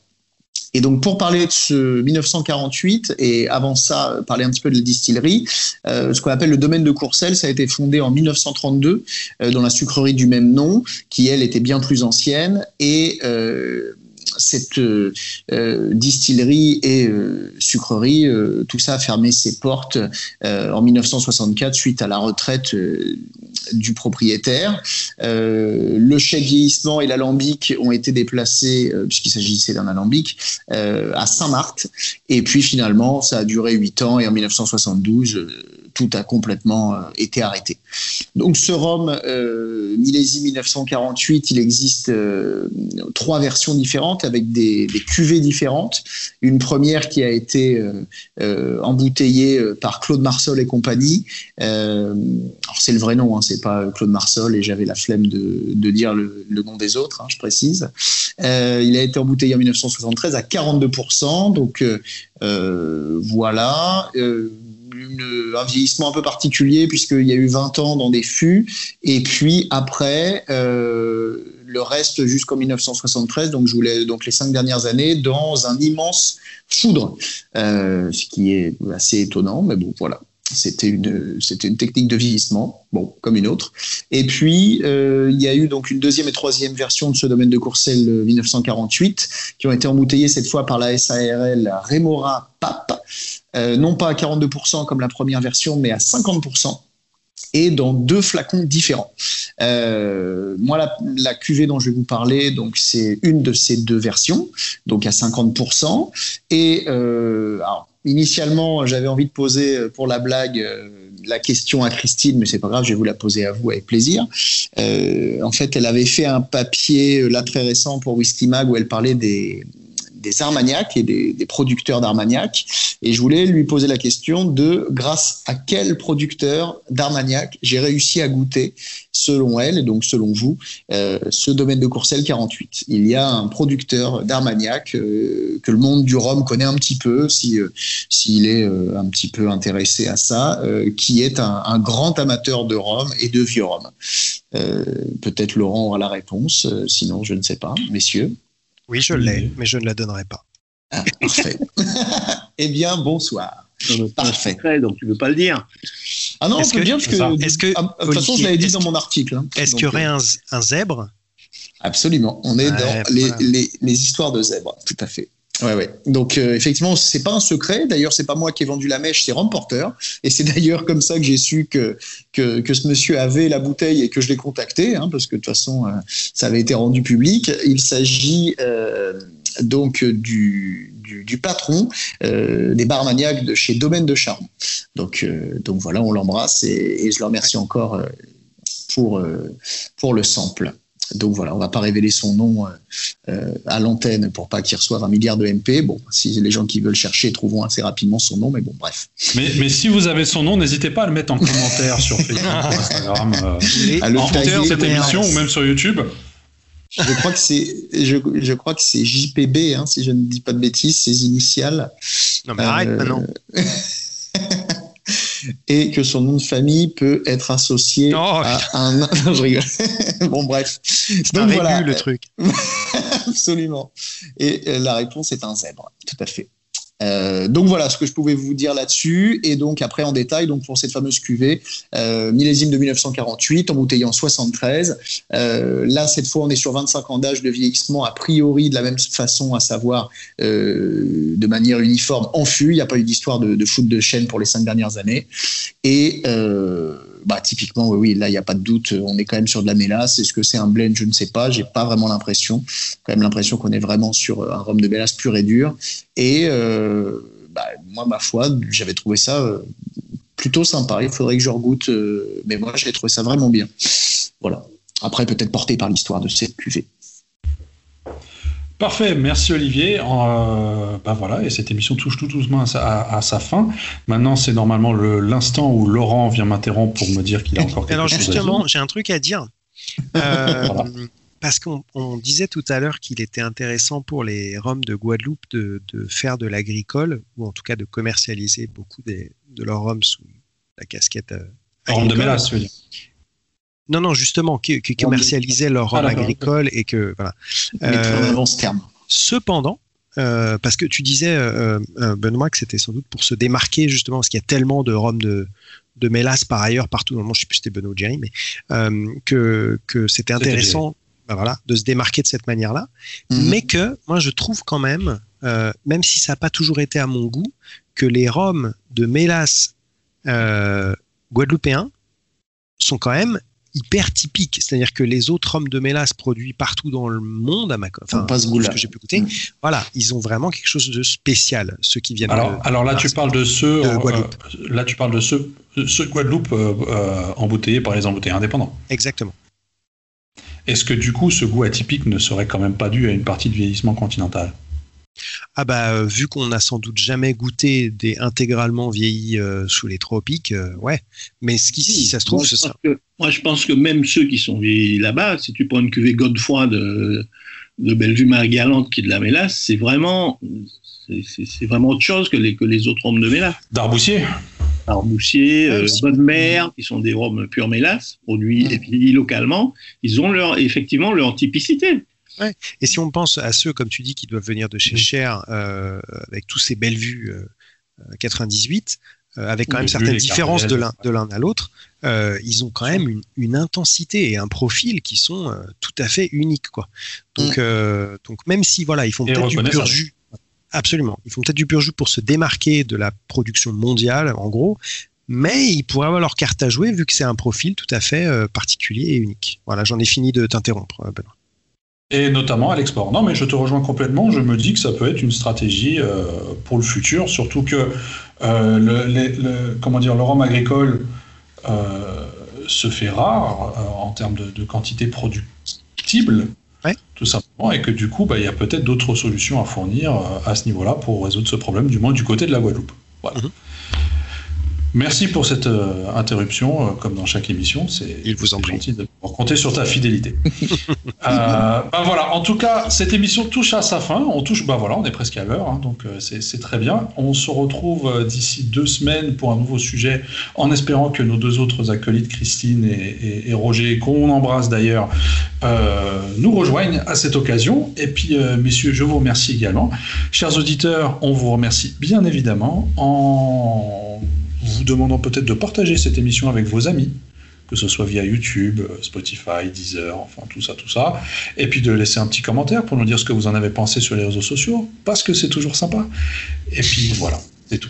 S3: Et donc pour parler de ce 1948 et avant ça parler un petit peu de la distillerie, euh, ce qu'on appelle le domaine de Courcelles, ça a été fondé en 1932 euh, dans la sucrerie du même nom, qui elle était bien plus ancienne et euh, distillerie et euh, sucrerie, tout ça a fermé ses portes en 1964 suite à la retraite du propriétaire. le chèque vieillissement et l'alambic ont été déplacés, puisqu'il s'agissait d'un alambic, à Saint-Marthe. Et puis finalement, ça a duré huit ans et en 1972, tout a complètement été arrêté. Donc ce rhum millésime 1948, il existe trois versions différentes avec des, cuvées différentes. Une première qui a été embouteillée par Claude Marsol et compagnie. c'est le vrai nom, hein, c'est pas Claude Marsol et j'avais la flemme de, dire le, nom des autres, hein, je précise. il a été embouteillé en 1973 à 42%. Donc euh, euh, voilà. Euh, un vieillissement un peu particulier puisqu'il y a eu 20 ans dans des fûts et puis après le reste jusqu'en 1973 donc je voulais donc les cinq dernières années dans un immense foudre. Ce qui est assez étonnant mais bon voilà. C'était une, c'était une technique de vieillissement, bon, comme une autre. Et puis, euh, il y a eu donc une deuxième et troisième version de ce domaine de Courcelles 1948, qui ont été embouteillées cette fois par la SARL Remora PAP, euh, non pas à 42% comme la première version, mais à 50% et dans deux flacons différents. Euh, moi, la, la, cuvée dont je vais vous parler, donc c'est une de ces deux versions, donc à 50%. Et euh, initialement, j'avais envie de poser pour la blague la question à Christine, mais c'est pas grave, je vais vous la poser à vous avec plaisir. En fait, elle avait fait un papier là très récent pour Whisky Mag où elle parlait des, des Armagnacs et des, producteurs d'Armagnac. Et je voulais lui poser la question de grâce à quel producteur d'Armagnac j'ai réussi à goûter, selon elle, et donc selon vous, euh, ce domaine de Courcelles 48. Il y a un producteur d'Armagnac euh, que le monde du rhum connaît un petit peu, si euh, s'il est un petit peu intéressé à ça, qui est un, un, grand amateur de rhum et de vieux rhum. Peut-être Laurent aura la réponse, sinon je ne sais pas, messieurs.
S2: Oui, je l'ai, mais je ne la donnerai pas.
S3: Ah, parfait. eh bien, bonsoir.
S4: Parfait. donc tu ne veux pas le dire.
S3: Ah non, on peut dire que,
S2: est-ce que
S3: ah, de toute façon, je l'avais dit dans mon article. Hein,
S2: est-ce qu'il y aurait euh, un, un, zèbre?
S3: Absolument. On est ouais, dans les, les, histoires de zèbres, tout à fait. Ouais, ouais. Donc euh, effectivement, c'est pas un secret. D'ailleurs, c'est pas moi qui ai vendu la mèche, c'est Porter. Et c'est d'ailleurs comme ça que j'ai su que, que, que ce monsieur avait la bouteille et que je l'ai contacté, hein, parce que de toute façon, euh, ça avait été rendu public. Il s'agit euh, donc du, du, patron euh, des barmaniacs de chez Domaine de Charme. Donc, donc voilà, on l'embrasse et, et, je le remercie encore pour, pour le sample. Donc voilà, on va pas révéler son nom euh, à l'antenne pour pas qu'il reçoive un milliard de MP. Bon, si les gens qui veulent chercher trouveront assez rapidement son nom, mais bon, bref.
S1: Mais, mais si vous avez son nom, n'hésitez pas à le mettre en commentaire sur Facebook, Instagram, euh, à le en cette émission ou même sur YouTube.
S3: Je crois que c'est, je, je, crois que c'est JPB, hein, si je ne dis pas de bêtises, ses initiales.
S2: Non mais arrête euh... maintenant.
S3: et que son nom de famille peut être associé
S2: oh,
S3: à un. Non, je rigole. bon, bref.
S2: Donc voilà. le truc.
S3: Absolument. Et euh, la réponse est un zèbre, tout à fait. Euh, donc voilà ce que je pouvais vous dire là-dessus. Et donc après en détail, donc pour cette fameuse cuvée, euh, millésime de 1948, embouteillé en 73. Euh, là, cette fois, on est sur 25 ans d'âge de vieillissement, a priori de la même façon, à savoir de manière uniforme en fût. Il n'y a pas eu d'histoire de, foot de chaîne pour les cinq dernières années. Et bah, typiquement, oui, là, il n'y a pas de doute, on est quand même sur de la mélasse. Est-ce que c'est un blend? Je ne sais pas, j'ai pas vraiment l'impression. Quand même l'impression qu'on est vraiment sur un rhum de mélasse pur et dur. Et euh, bah, moi, ma foi, j'avais trouvé ça euh, plutôt sympa. Il faudrait que je regoute, euh, mais moi, j'ai trouvé ça vraiment bien. Voilà. Après, peut-être porté par l'histoire de cette cuvée.
S1: Parfait, merci Olivier. Euh, bah voilà, et cette émission touche tout doucement à sa, à, à sa fin. Maintenant, c'est normalement l'instant où Laurent vient m'interrompre pour me dire qu'il a encore quelque
S2: Alors justement, j'ai un truc à dire. Euh, voilà. Parce qu'on disait tout à l'heure qu'il était intéressant pour les Roms de Guadeloupe de, de faire de l'agricole, ou en tout cas de commercialiser beaucoup des, de leurs Roms sous la casquette. Euh,
S1: de mélasse,
S2: non, non, justement, qui, qui commercialisaient leur rhum ah, agricole et que voilà.
S3: Euh, ce terme.
S2: Cependant, euh, parce que tu disais euh, Benoît que c'était sans doute pour se démarquer justement parce qu'il y a tellement de rhum de de mélasse par ailleurs partout dans le monde. Je sais plus si c'était Benoît ou Jerry, mais euh, que que c'était intéressant. Ben voilà, de se démarquer de cette manière-là, mm -hmm. mais que moi je trouve quand même, euh, même si ça n'a pas toujours été à mon goût, que les rhums de mélasse euh, guadeloupéens sont quand même hyper typique. C'est-à-dire que les autres rhums de mélasse produits partout dans le monde, à ma, enfin,
S3: pas ce goût-là.
S2: que j'ai pu goûter, mm. voilà, ils ont vraiment quelque chose de spécial. Ceux qui viennent.
S1: Alors, alors là, tu parles de ceux, de Guadeloupe. là, tu parles de ceux, ceux de Guadeloupe embouteillés par les embouteilleurs indépendants.
S2: Exactement.
S1: Est-ce que du coup, ce goût atypique ne serait quand même pas dû à une partie de vieillissement continental?
S2: Ah bah euh, vu qu'on n'a sans doute jamais goûté des intégralement vieillis euh, sous les tropiques, euh, ouais. Mais ce qui, si ça se trouve,
S4: c'est
S2: ça.
S4: moi je pense que même ceux qui sont vieillis là-bas, si tu prends une cuvée Godefroy de, de Bellevue Marie-Galante qui est de la mélasse, c'est vraiment c'est vraiment autre chose que les, que les autres rhums de mélasse.
S1: D'Arboussier
S4: Arboussier, euh, Bonne Mère, qui sont des rhums pure mélasse, produits et localement, ils ont leur, effectivement leur typicité.
S2: Et si on pense à ceux, comme tu dis, qui doivent venir de chez Cher, euh, avec tous ces belles vues 98, euh, avec quand même certaines différences de l'un de l'un à l'autre, ils ont quand même une, intensité et un profil qui sont tout à fait uniques, quoi. Donc, mm. donc même si voilà, ils font peut-être du pur jus. Absolument. Ils font peut-être du pur jus pour se démarquer de la production mondiale, en gros, mais ils pourraient avoir leur carte à jouer vu que c'est un profil tout à fait particulier et unique. Voilà, j'en ai fini de t'interrompre, Benoît
S1: et notamment à l'export. Non, mais je te rejoins complètement. Je me dis que ça peut être une stratégie euh, pour le futur, surtout que euh, le, comment dire, le rhum agricole euh, se fait rare en termes de, quantité productible, tout simplement, et que du coup, bah, il y a peut-être d'autres solutions à fournir à ce niveau-là pour résoudre ce problème, du moins du côté de la Guadeloupe. Voilà. Mhm. Merci pour cette euh, interruption, euh, comme dans chaque émission. C'est
S2: Il vous en
S1: gentil de compter sur ta fidélité. euh, ben voilà, en tout cas, cette émission touche à sa fin. On touche, bah voilà, on est presque à l'heure, hein, donc c'est très bien. On se retrouve d'ici deux semaines pour un nouveau sujet, en espérant que nos deux autres acolytes, Christine et, et, Roger, qu'on embrasse d'ailleurs, nous rejoignent à cette occasion. Et puis, messieurs, je vous remercie également. Chers auditeurs, on vous remercie bien évidemment en vous demandant peut-être de partager cette émission avec vos amis, que ce soit via YouTube, Spotify, Deezer, enfin tout ça, tout ça, et puis de laisser un petit commentaire pour nous dire ce que vous en avez pensé sur les réseaux sociaux, parce que c'est toujours sympa. Et puis voilà, c'est tout.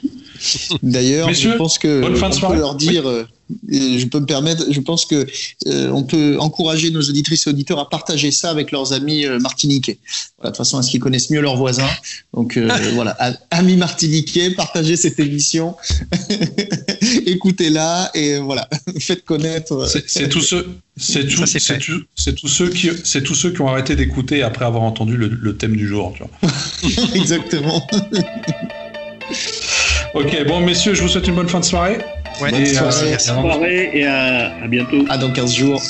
S3: D'ailleurs, je pense que on peut leur dire, euh, je peux me permettre, je pense que euh, on peut encourager nos auditrices et auditeurs à partager ça avec leurs amis euh, martiniquais. de toute façon, à ce qu'ils connaissent mieux leurs voisins? Donc voilà, amis martiniquais, partagez cette émission, écoutez-la et voilà, faites connaître.
S1: C'est tous ceux, c'est tout, c'est tous ceux qui, c'est tous ceux qui ont arrêté d'écouter après avoir entendu le, le thème du jour. Tu
S3: vois. Exactement.
S1: Ok, bon, messieurs, je vous souhaite une bonne fin de soirée.
S4: Ouais, bonne soirée, et à, à bientôt.
S3: À dans 15 jours.